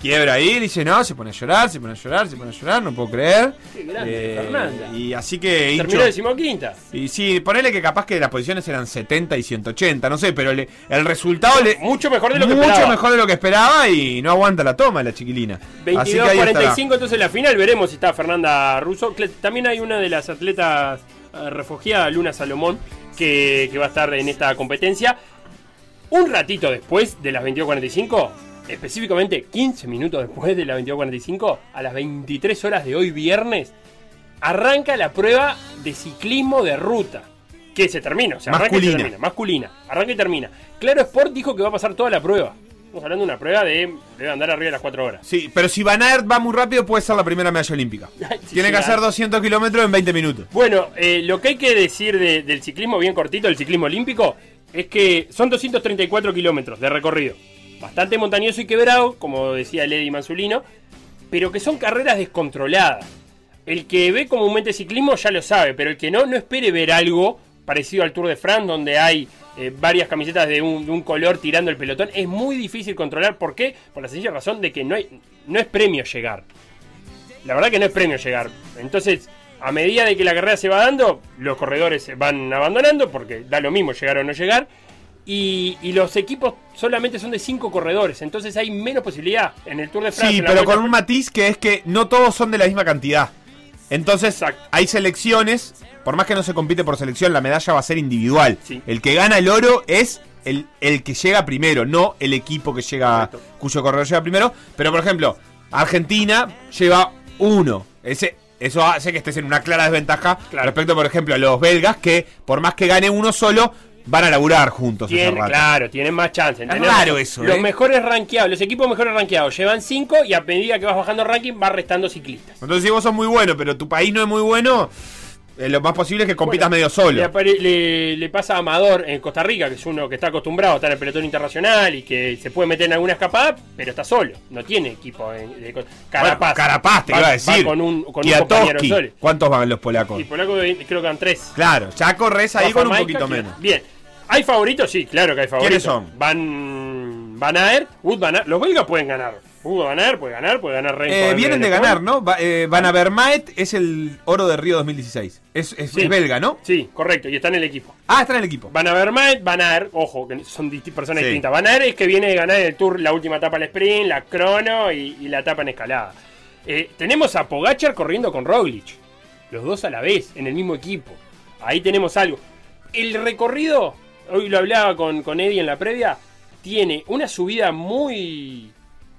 Quiebra ahí, le dice no, se pone a llorar, se pone a llorar, se pone a llorar, no puedo creer. Qué grande, Fernanda. Y así que Terminó decimoquinta. Y sí, ponele que capaz que las posiciones eran 70 y 180, no sé, pero le- el resultado le. Mucho mejor de lo que mucho esperaba. mejor de lo que esperaba y no aguanta la toma la chiquilina. Así que ahí estará. 22-45, entonces la final veremos si está Fernanda Russo. También hay una de las atletas eh, refugiadas, Luna Salomón, que, que va a estar en esta competencia. Un ratito después de las 22.45, específicamente 15 minutos después de las 22.45, a las 23 horas de hoy viernes, arranca la prueba de ciclismo de ruta. Que se termina, o sea, arranca y Masculina. termina, masculina, arranca y termina. Claro Sport dijo que va a pasar toda la prueba. Estamos hablando de una prueba de debe andar arriba de las 4 horas. Sí, pero si Van Aert va muy rápido, puede ser la primera medalla olímpica. Tiene que hacer 200 kilómetros en 20 minutos. Bueno, eh, lo que hay que decir de- del ciclismo, bien cortito, del ciclismo olímpico, es que son 234 kilómetros de recorrido. Bastante montañoso y quebrado, como decía Lady Mansulino, pero que son carreras descontroladas. El que ve comúnmente ciclismo ya lo sabe, pero el que no, no espere ver algo parecido al Tour de France, donde hay eh, varias camisetas de un, color tirando el pelotón. Es muy difícil controlar. ¿Por qué? Por la sencilla razón de que no, no es premio llegar. La verdad que no es premio llegar. Entonces, a medida de que la carrera se va dando, los corredores se van abandonando, porque da lo mismo llegar o no llegar. Y, y los equipos solamente son de 5 corredores, entonces hay menos posibilidad en el Tour de Francia. Sí, pero con un matiz que es que no todos son de la misma cantidad. Entonces, hay selecciones, por más que no se compite por selección, la medalla va a ser individual. El que gana el oro es el, el que llega primero, no el equipo que llega, cuyo corredor llega primero. Pero, por ejemplo, Argentina lleva uno. Ese, eso hace que estés en una clara desventaja respecto, por ejemplo, a los belgas, que por más que gane uno solo, van a laburar juntos. Tienen- rato. claro, tienen más chance. ¿entendés? raro eso, Los ¿eh? mejores rankeados, los equipos mejores rankeados llevan 5 y a medida que vas bajando el ranking va restando ciclistas. Entonces, si vos sos muy bueno, pero tu país no es muy bueno, eh, lo más posible es que compitas medio solo. Le, le- le pasa a Amador en Costa Rica, que es uno que está acostumbrado a estar en el pelotón internacional y que se puede meter en alguna escapada, pero está solo. No tiene equipo. en- de- Carapaz. Bueno, Carapaz, te Va- iba a va decir. con un, con un compañero solo. ¿Cuántos van los polacos? Y Polaco eh, creo que van tres. Claro, ya corres ahí Rafa con un Maica, poquito menos. Bien. ¿Hay favoritos? Sí, claro que hay favoritos. ¿Quiénes son? Van, Van Aert, Wood Van Aert. Los belgas pueden ganar. Wood Van Aert puede ganar, puede ganar Renko Eh, en vienen de ganar, ¿no? Va- eh, Van Avermaet es el oro de Río 2016. Es, es- Sí. es belga, ¿no? Sí, correcto, y está en el equipo. Ah, está en el equipo. Van Avermaet, Van Aert, ojo, que son personas Sí. distintas. Van Aert es que viene de ganar el Tour la última etapa al sprint, la crono y, y la etapa en escalada. Eh, tenemos a Pogachar corriendo con Roglic. Los dos a la vez, en el mismo equipo. Ahí tenemos algo. El recorrido, hoy lo hablaba con, con Eddie en la previa, tiene una subida muy,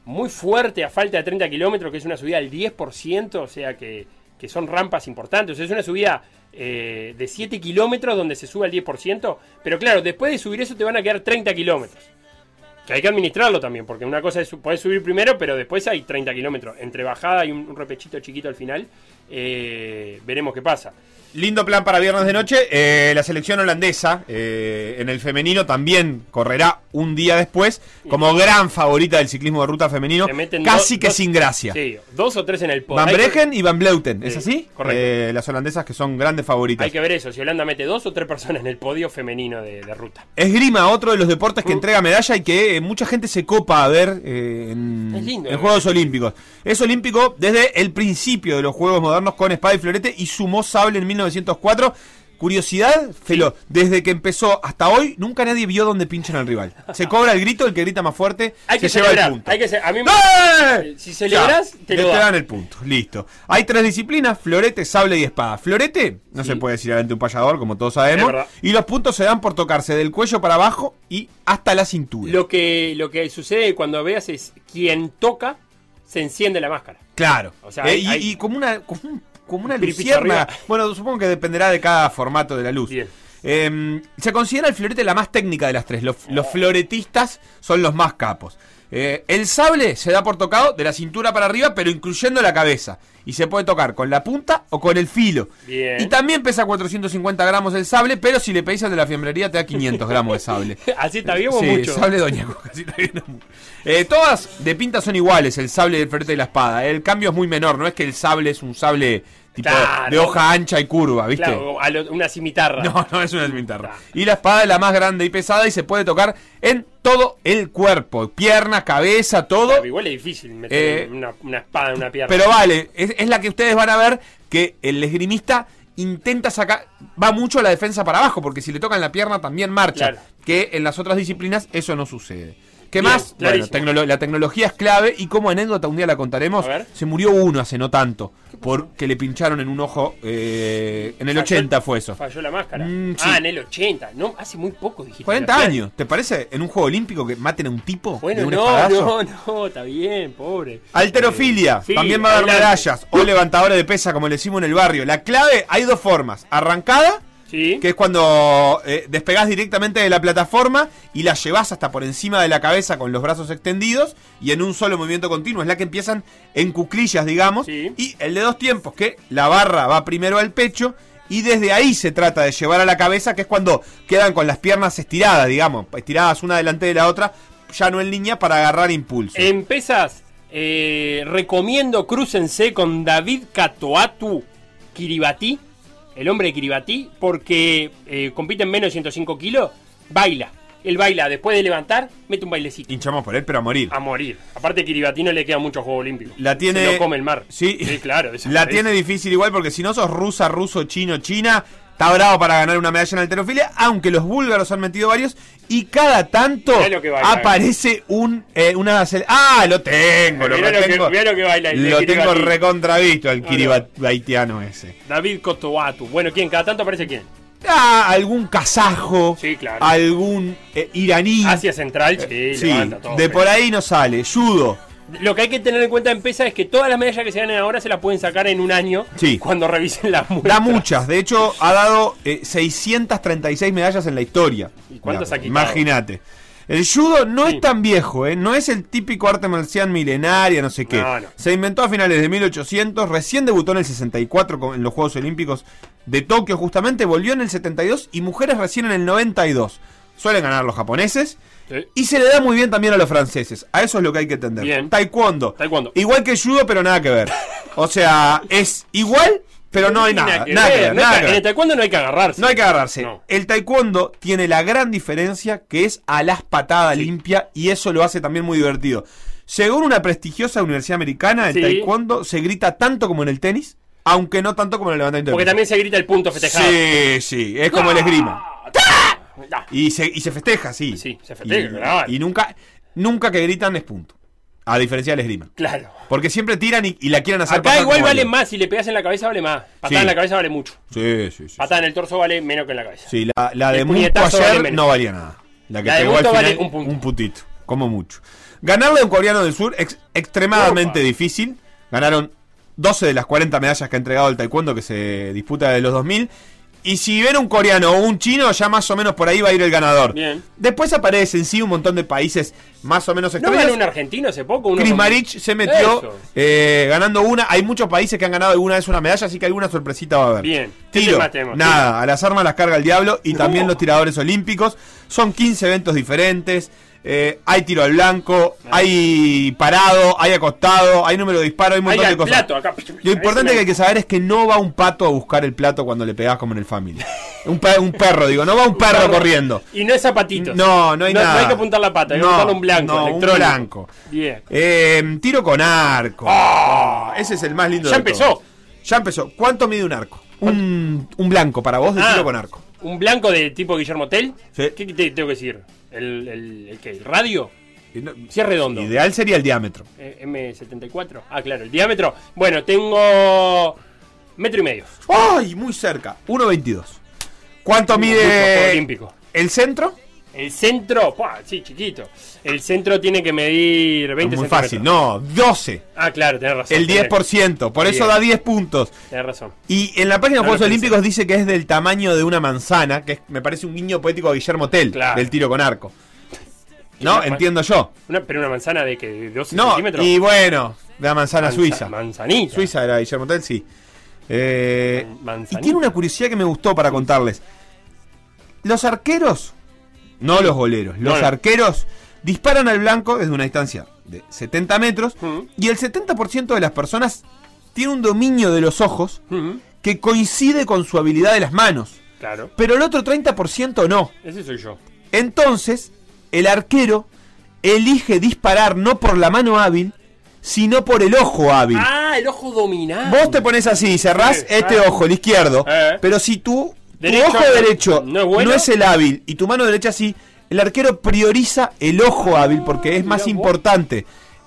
muy fuerte a falta de 30 kilómetros, que es una subida del 10%, o sea que, que son rampas importantes. O sea, es una subida eh, de 7 kilómetros donde se sube al 10%, pero claro, después de subir eso te van a quedar 30 kilómetros. Que hay que administrarlo también, porque una cosa es podés subir primero, pero después hay 30 kilómetros. Entre bajada y un, repechito chiquito al final. eh, veremos qué pasa. Lindo plan para viernes de noche. Eh, la selección holandesa eh, en el femenino también correrá un día después como gran favorita del ciclismo de ruta femenino. Casi dos- que dos- sin gracia. Sí, dos o tres en el podio. Van que- Bregen y Van Bleuten, ¿es Sí, así? correcto. Eh, las holandesas que son grandes favoritas. Hay que ver eso, si Holanda mete dos o tres personas en el podio femenino de, de ruta. Esgrima, otro de los deportes Mm. que entrega medalla y que mucha gente se copa a ver en, lindo, en. Juegos Olímpicos. Es olímpico desde el principio de los Juegos modernos con espada y florete y sumó sable en 1904. Curiosidad, Felo, desde que empezó hasta hoy nunca nadie vio dónde pinchan al rival. Se cobra el grito, el que grita más fuerte Hay se que lleva celebrar. el punto. Hay que a mí ¡Eh! Si celebras, Ya, te lo dan dan. el punto. Listo. Hay tres disciplinas: florete, sable y espada. Florete, no se puede decir adelante un payador, como todos sabemos. Y los puntos se dan por tocarse del cuello para abajo y hasta la cintura. Lo que, lo que sucede cuando veas es quien toca, se enciende la máscara. Claro. O sea, Eh, hay- y, hay- y como una, como, un- como una lucierna. Bueno, supongo que dependerá de cada formato de la luz. Eh, se considera el florete la más técnica de las tres. Los, los floretistas son los más capos. Eh, el sable se da por tocado de la cintura para arriba, pero incluyendo la cabeza. Y se puede tocar con la punta o con el filo. Bien. Y también pesa 450 gramos el sable, pero si le pedís al de la fiambrería te da 500 gramos de sable. Así está bien o Sí, mucho. sable Doña Coca, así está bien o mucho. Eh, todas de pinta son iguales, el sable, el florete y la espada. El cambio es muy menor, no es que el sable es un sable tipo Claro. de hoja ancha y curva, ¿viste? Claro, a lo- una cimitarra. No, no es una cimitarra. Y la espada es la más grande y pesada y se puede tocar en todo el cuerpo, pierna, cabeza, todo. Igual es difícil meter Eh, una, una espada en una pierna. Pero vale, es, es la que ustedes van a ver que el esgrimista intenta sacar, va mucho la defensa para abajo, porque si le tocan la pierna también marcha. Claro. Que en las otras disciplinas eso no sucede. ¿Qué Bien, más? Bueno, tecnolo- la tecnología es clave y como anécdota un día la contaremos. Se murió uno hace no tanto, porque le pincharon en un ojo, eh, en el Falló- 80 fue eso. Falló la máscara. Mm, sí. Ah, en el 80. No, hace muy poco dijiste. 40 Gracias. años, ¿te parece? En un juego olímpico que maten a un tipo Bueno, de un no, espadazo. no, no, está bien, pobre. Alterofilia, Sí, también va a haber medallas o levantadores de pesa, como le decimos en el barrio. La clave, hay dos formas. Arrancada, Sí. que es cuando eh, despegás directamente de la plataforma y la llevas hasta por encima de la cabeza con los brazos extendidos y en un solo movimiento continuo. Es la que empiezan en cuclillas, digamos. Sí. Y el de dos tiempos, que la barra va primero al pecho y desde ahí se trata de llevar a la cabeza, que es cuando quedan con las piernas estiradas, digamos, estiradas una delante de la otra, ya no en línea para agarrar impulso. En pesas, eh, recomiendo crúcense con David Catoatu Kiribati, el hombre de Kiribati, porque eh, compite en menos de 105 kilos, baila. Él baila después de levantar, mete un bailecito. Hinchamos por él, pero a morir. A morir. Aparte, Kiribati no le queda mucho juego olímpico. La tiene. Se lo come el mar. Sí, claro. La tiene difícil igual porque si no sos rusa, ruso, chino, china, está bravo para ganar una medalla en alterofilia, aunque los búlgaros han metido varios y cada tanto que baila. aparece un eh, una Ah, lo tengo, lo, que- tengo. mirá lo que baila el Lo tengo recontravisto al No, no. kiribaitiano ese. David Cotoatu. Bueno, ¿quién? Cada tanto aparece quién. Ah, algún kazajo, Sí, claro. algún eh, iraní. Asia Central, sí, Sí, levanta todo. de por ahí no sale. Judo. Lo que hay que tener en cuenta en pesa es que todas las medallas que se ganen ahora se las pueden sacar en un año Sí. cuando revisen las muestras. Da muchas, de hecho ha dado eh, 636 medallas en la historia. ¿Y cuántas ha? Imagínate. El judo no Sí. es tan viejo, ¿eh? no es el típico arte marcial milenaria, no sé qué. No, no. Se inventó a finales de 1800, recién debutó en el 64 con- en los Juegos Olímpicos de Tokio justamente, volvió en el 72 y mujeres recién en el 92. Suelen ganar los japoneses Sí. y se le da muy bien también a los franceses. A eso es lo que hay que entender. Bien. Taekwondo. Taekwondo. Igual que judo, pero nada que ver. O sea, es igual, pero no hay nada. que Nada que ver, ver, no hay nada que- que En el taekwondo no hay que agarrarse. No hay que agarrarse. No. El taekwondo tiene la gran diferencia que es a las patadas limpia y eso lo hace también muy divertido. Según una prestigiosa universidad americana, el Sí. taekwondo se grita tanto como en el tenis, aunque no tanto como en el levantamiento Porque también se grita el punto festejado. Sí, sí, es como el esgrima. Ah, Y se, y se festeja, sí. Sí, se festeja, Y, claro. y nunca, nunca que gritan es punto. A diferencia del esgrima. Claro. Porque siempre tiran y, y la quieren hacer Acá igual vale más. Si le pegas en la cabeza, vale más. Patada Sí. en la cabeza vale mucho. Sí, sí, sí. Patada en el torso vale menos que en la cabeza. Sí, la, la de puñetazo ayer vale no valía nada. La que La de pegó al Musto final, vale un punto. putito, como mucho. Ganarle a un coreano del sur es extremadamente Opa. difícil. Ganaron 12 de las 40 medallas que ha entregado el taekwondo que se disputa de los 2000. Y si ven un coreano o un chino, ya más o menos por ahí va a ir el ganador. Bien. Después aparecen, sí, un montón de países más o menos ¿No extraños. ganó un argentino hace poco? Uno Chris con- Marich se metió eh, ganando una. Hay muchos países que han ganado alguna vez una medalla, así que alguna sorpresita va a haber. Bien. ¿Qué Tiro, nada, a las armas las carga el diablo y también Uh. los tiradores olímpicos. Son 15 eventos diferentes. Eh, hay tiro al blanco, hay parado, hay acostado, hay número de disparo, hay un montón de cosas. plato, acá. Lo importante que hay que saber es que no va un pato a buscar el plato cuando le pegas como en el Family. Un, pe- un perro, digo, no va un perro perro. corriendo. Y no es zapatito. No, no hay nada. No hay que apuntar la pata, hay que No, apuntarle un blanco. no, un blanco. Bien. Eh, tiro con arco. Ah, ese es el más lindo Ya de empezó. todos. Ya empezó. ¿Cuánto mide un arco? Un, un blanco para vos de Ah. tiro con arco. ¿Un blanco de tipo Guillermo Tell? Sí. ¿Qué te tengo que decir? ¿El, el, el qué? ¿El radio? No- Si es redondo. Ideal sería el diámetro. Eh, M74. Ah, claro, el diámetro. Bueno, tengo metro y medio. ¡Ay! Muy cerca. 1.22. ¿Cuánto mide olímpico. el centro? El centro, ¡pua! sí, chiquito. El centro tiene que medir 20 Muy centímetros. fácil. No, 12. Ah, claro, tenés razón. El tenés- 10%. Por eso Bien. da 10 puntos. Tenés razón. Y en la página de No Juegos lo pensé. Olímpicos dice que es del tamaño de una manzana, que es- me parece un guiño poético a Guillermo Tell, Claro. del tiro con arco. ¿No? Entiendo yo. Una- pero una manzana de que de 12 No, centímetros. y bueno, de la manzana Manza- suiza. Manzanita. Suiza era Guillermo Tell, sí. Eh, y tiene una curiosidad que me gustó para contarles. Los arqueros, no los goleros, los arqueros disparan al blanco desde una distancia de 70 metros y el 70% de las personas tiene un dominio de los ojos que coincide con su habilidad de las manos. Claro. Pero el otro 30% no. Ese soy yo. Entonces, el arquero elige disparar no por la mano hábil, sino por el ojo hábil. Ah, el ojo dominante. Vos te pones así, cerrás este ah. ojo, el izquierdo, Eh. pero si tú, tu ojo derecho no es bueno. el hábil y tu mano derecha sí, el arquero prioriza el ojo hábil porque es más Ah, vos. importante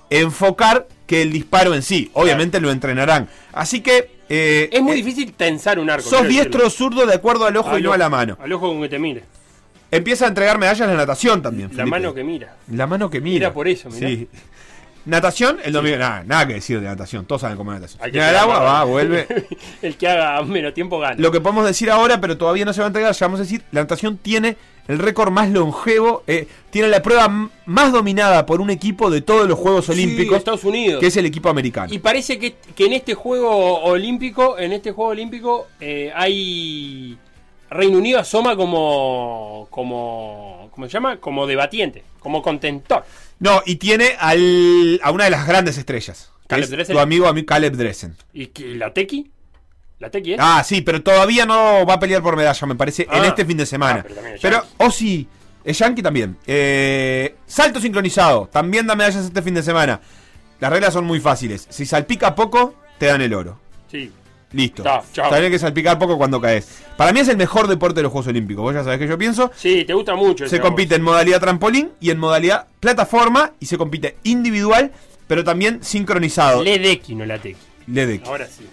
enfocar que el disparo en sí. Obviamente lo entrenarán. Así que eh, Es muy eh, difícil tensar un arco. sos diestro o zurdo de acuerdo al ojo y no a la mano. Al ojo con que te mire. Empieza a entregar medallas en la natación también. La Felipe. mano que mira. La mano que mira. Era por eso, mirá. Sí. Natación, el domingo. Nada, nada que decir de natación. Todos saben cómo es natación. Llega el tirar agua, va, vuelve. el que haga menos tiempo gana. Lo que podemos decir ahora, pero todavía no se va a entregar, ya vamos a decir, la natación tiene el récord más longevo, eh, tiene la prueba más dominada por un equipo de todos los Juegos Sí, Olímpicos, Estados Unidos. que es el equipo americano. Y parece que, que en este juego olímpico, en este juego olímpico, eh, hay Reino Unido asoma como, como, ¿cómo se llama? Como debatiente, como contentor. No, y tiene al, a una de las grandes estrellas. Caleb es Dressel. Tu amigo, amigo Caleb Dressen. ¿Y la Tequi? ¿La Tequi es? Ah, sí, pero todavía no va a pelear por medalla, me parece, en Ah. este fin de semana. Ah, pero también es pero, oh sí, es Yankee también. Eh, salto sincronizado, también da medallas este fin de semana. Las reglas son muy fáciles. Si salpica poco, te dan el oro. Sí. Listo. Ta, chao. Tenés que salpicar poco cuando caes. Para mí es el mejor deporte de los Juegos Olímpicos. Vos ya sabés que yo pienso. Sí, te gusta mucho. Se compite en modalidad trampolín y en modalidad plataforma y se compite individual, pero también sincronizado. Ledecky, no la Tequi. Ledecky. Ahora sí.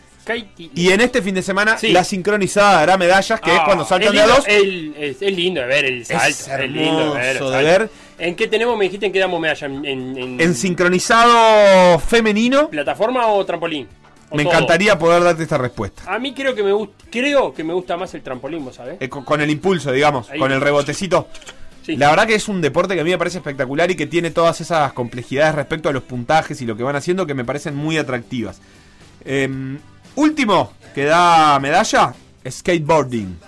Y en este fin de semana Sí. la sincronizada dará medallas, que es Ah, cuando saltan es de a lindo, dos. el- es, es lindo de ver el salto. Es, lindo de ver. el hermoso de salto. ver. ¿En qué tenemos? Me dijiste en qué damos medalla. ¿En, en, en En sincronizado femenino, plataforma o trampolín? ¿O me todo? encantaría poder darte esta respuesta. A mí creo que me gusta, creo que me gusta más el trampolín, ¿vos sabés? Eh, con, con el impulso, digamos, Ahí. con el rebotecito. Sí. La verdad que es un deporte que a mí me parece espectacular y que tiene todas esas complejidades respecto a los puntajes y lo que van haciendo que me parecen muy atractivas. Em, último que da medalla, skateboarding.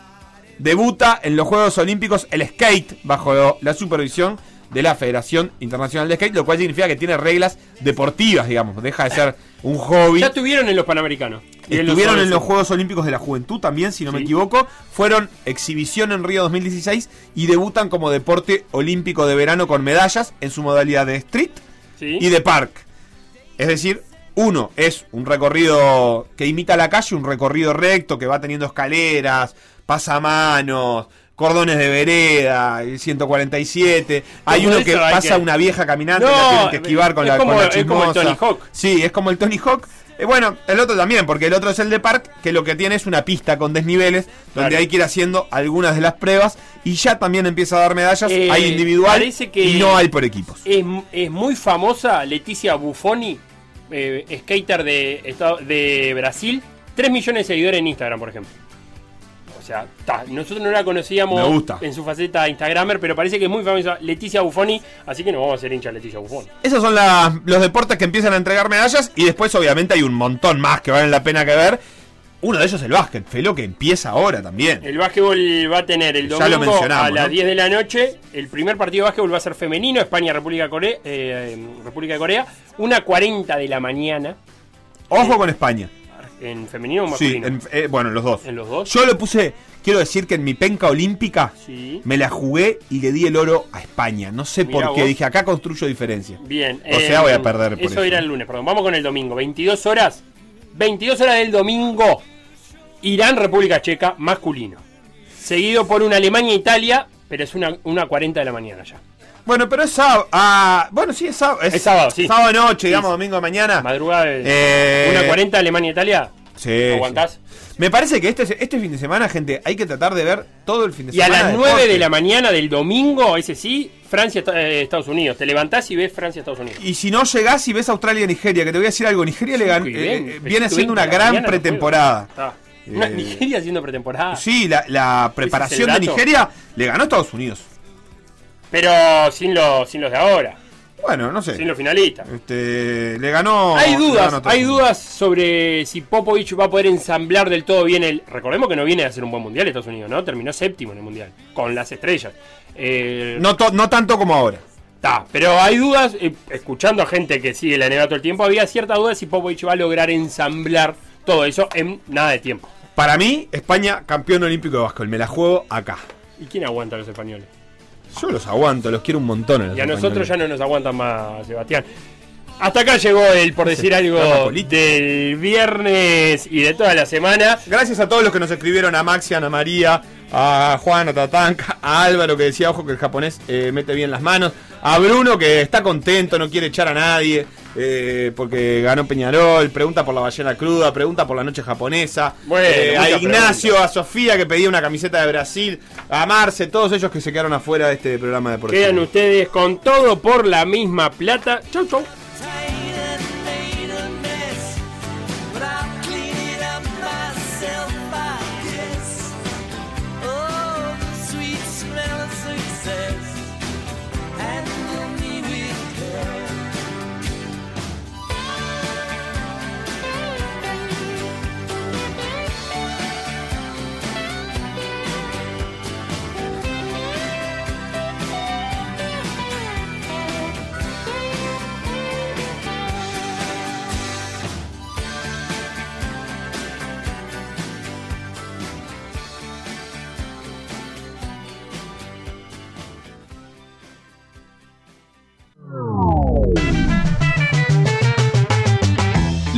Debuta en los Juegos Olímpicos el skate bajo la supervisión de la Federación Internacional de Skate, lo cual significa que tiene reglas deportivas, digamos. Deja de ser un hobby. Ya estuvieron en los Panamericanos. Estuvieron en los Juegos Olímpicos de la Juventud también, si no me equivoco. Fueron exhibición en Río 2016 y debutan como deporte olímpico de verano con medallas en su modalidad de street Sí. y de park. Es decir, uno es un recorrido que imita la calle, un recorrido recto que va teniendo escaleras, pasamanos, cordones de vereda, el 147. Hay uno que hay pasa que- una vieja caminante No, y la tienen que esquivar con es la, como- con la es como el chismosa. Tony Hawk. Sí, es como el Tony Hawk. Eh, bueno, el otro también, porque el otro es el de Park, que lo que tiene es una pista con desniveles, donde Claro. hay que ir haciendo algunas de las pruebas y ya también empieza a dar medallas. Eh, hay individual que- y no hay por equipos. Es, es muy famosa Leticia Buffoni, eh, skater de, de Brasil. 3 millones de seguidores en Instagram, por ejemplo. O sea, ta, nosotros no la conocíamos gusta. en su faceta Instagramer, pero parece que es muy famosa Leticia Buffoni, así que nos vamos a hacer hincha Leticia Buffoni. Esos son las- los deportes que empiezan a entregar medallas y después obviamente hay un montón más que valen la pena que ver. Uno de ellos el básquet, Felo, que empieza ahora también. El básquetbol va a tener el domingo a las ¿no? 10 de la noche. El primer partido de básquetbol va a ser femenino, España-República Corea, eh, República de Corea. Una 40 de la mañana Ojo con España. En femenino o Sí, masculino. en- eh, bueno, los dos. En los dos. Yo le puse, quiero decir que en mi penca olímpica Sí. me la jugué y le di el oro a España. No sé Mirá por qué, vos. dije acá construyo diferencia. Bien. O sea, voy a perder por eso. eso. era el lunes, perdón. Vamos con el domingo. 22 horas. 22 horas del domingo. Irán, República Checa, masculino. Seguido por una Alemania-Italia, pero es una, una 40 de la mañana ya. Bueno, pero es sábado. ah, bueno, sí, es sábado. Es, Es sábado, sí. Sábado noche, digamos, sí. domingo de mañana. Madrugada de Eh, una 40 Alemania-Italia. Sí, ¿Aguantás? sí. Me parece que este, este fin de semana, gente, hay que tratar de ver todo el fin de Y a semana. las de 9 deporte. de la mañana del domingo, ese sí, Francia, eh, Estados Unidos. Te levantás y ves Francia, Estados Unidos. Y si no llegás y ves Australia Nigeria, que te voy a decir algo, Nigeria le gan- eh, eh, viene veinte una gran no pretemporada. Una- Eh, Nigeria haciendo pretemporada. Sí, la, la preparación de? Nigeria le ganó a Estados Unidos. Pero sin los, sin los de ahora, Bueno, no sé. sin los finalistas. Este, le ganó. hay ganó dudas, hay dudas sobre si Popovich va a poder ensamblar del todo bien el. Recordemos que no viene a hacer un buen mundial Estados Unidos, ¿no? Terminó séptimo en el mundial, con las estrellas. Eh, No, to- no tanto como ahora. Ta, pero hay dudas, eh, escuchando a gente que sigue la NBA todo el tiempo, había cierta duda si Popovich va a lograr ensamblar todo eso en nada de tiempo. Para mí, España campeón olímpico de básquetbol. Me la juego acá. ¿Y quién aguanta a los españoles? Yo los aguanto, los quiero un montón. los Y a nosotros ya no nos aguantan más, Sebastián. Hasta acá llegó el, por decir algo, del viernes y de toda la semana. Gracias a todos los que nos escribieron, a Maxi, a Ana María, a Juan, a Tatanka, a Álvaro que decía, ojo que el japonés eh, mete bien las manos, a Bruno que está contento, no quiere echar a nadie eh, porque ganó Peñarol, pregunta por la ballena cruda, pregunta por la noche japonesa, Bueno, eh, a Ignacio, a Sofía que pedía una camiseta de Brasil, a Marce, todos ellos que se quedaron afuera de este programa deportivo. Quedan ustedes con todo por la misma plata. Chau, chau.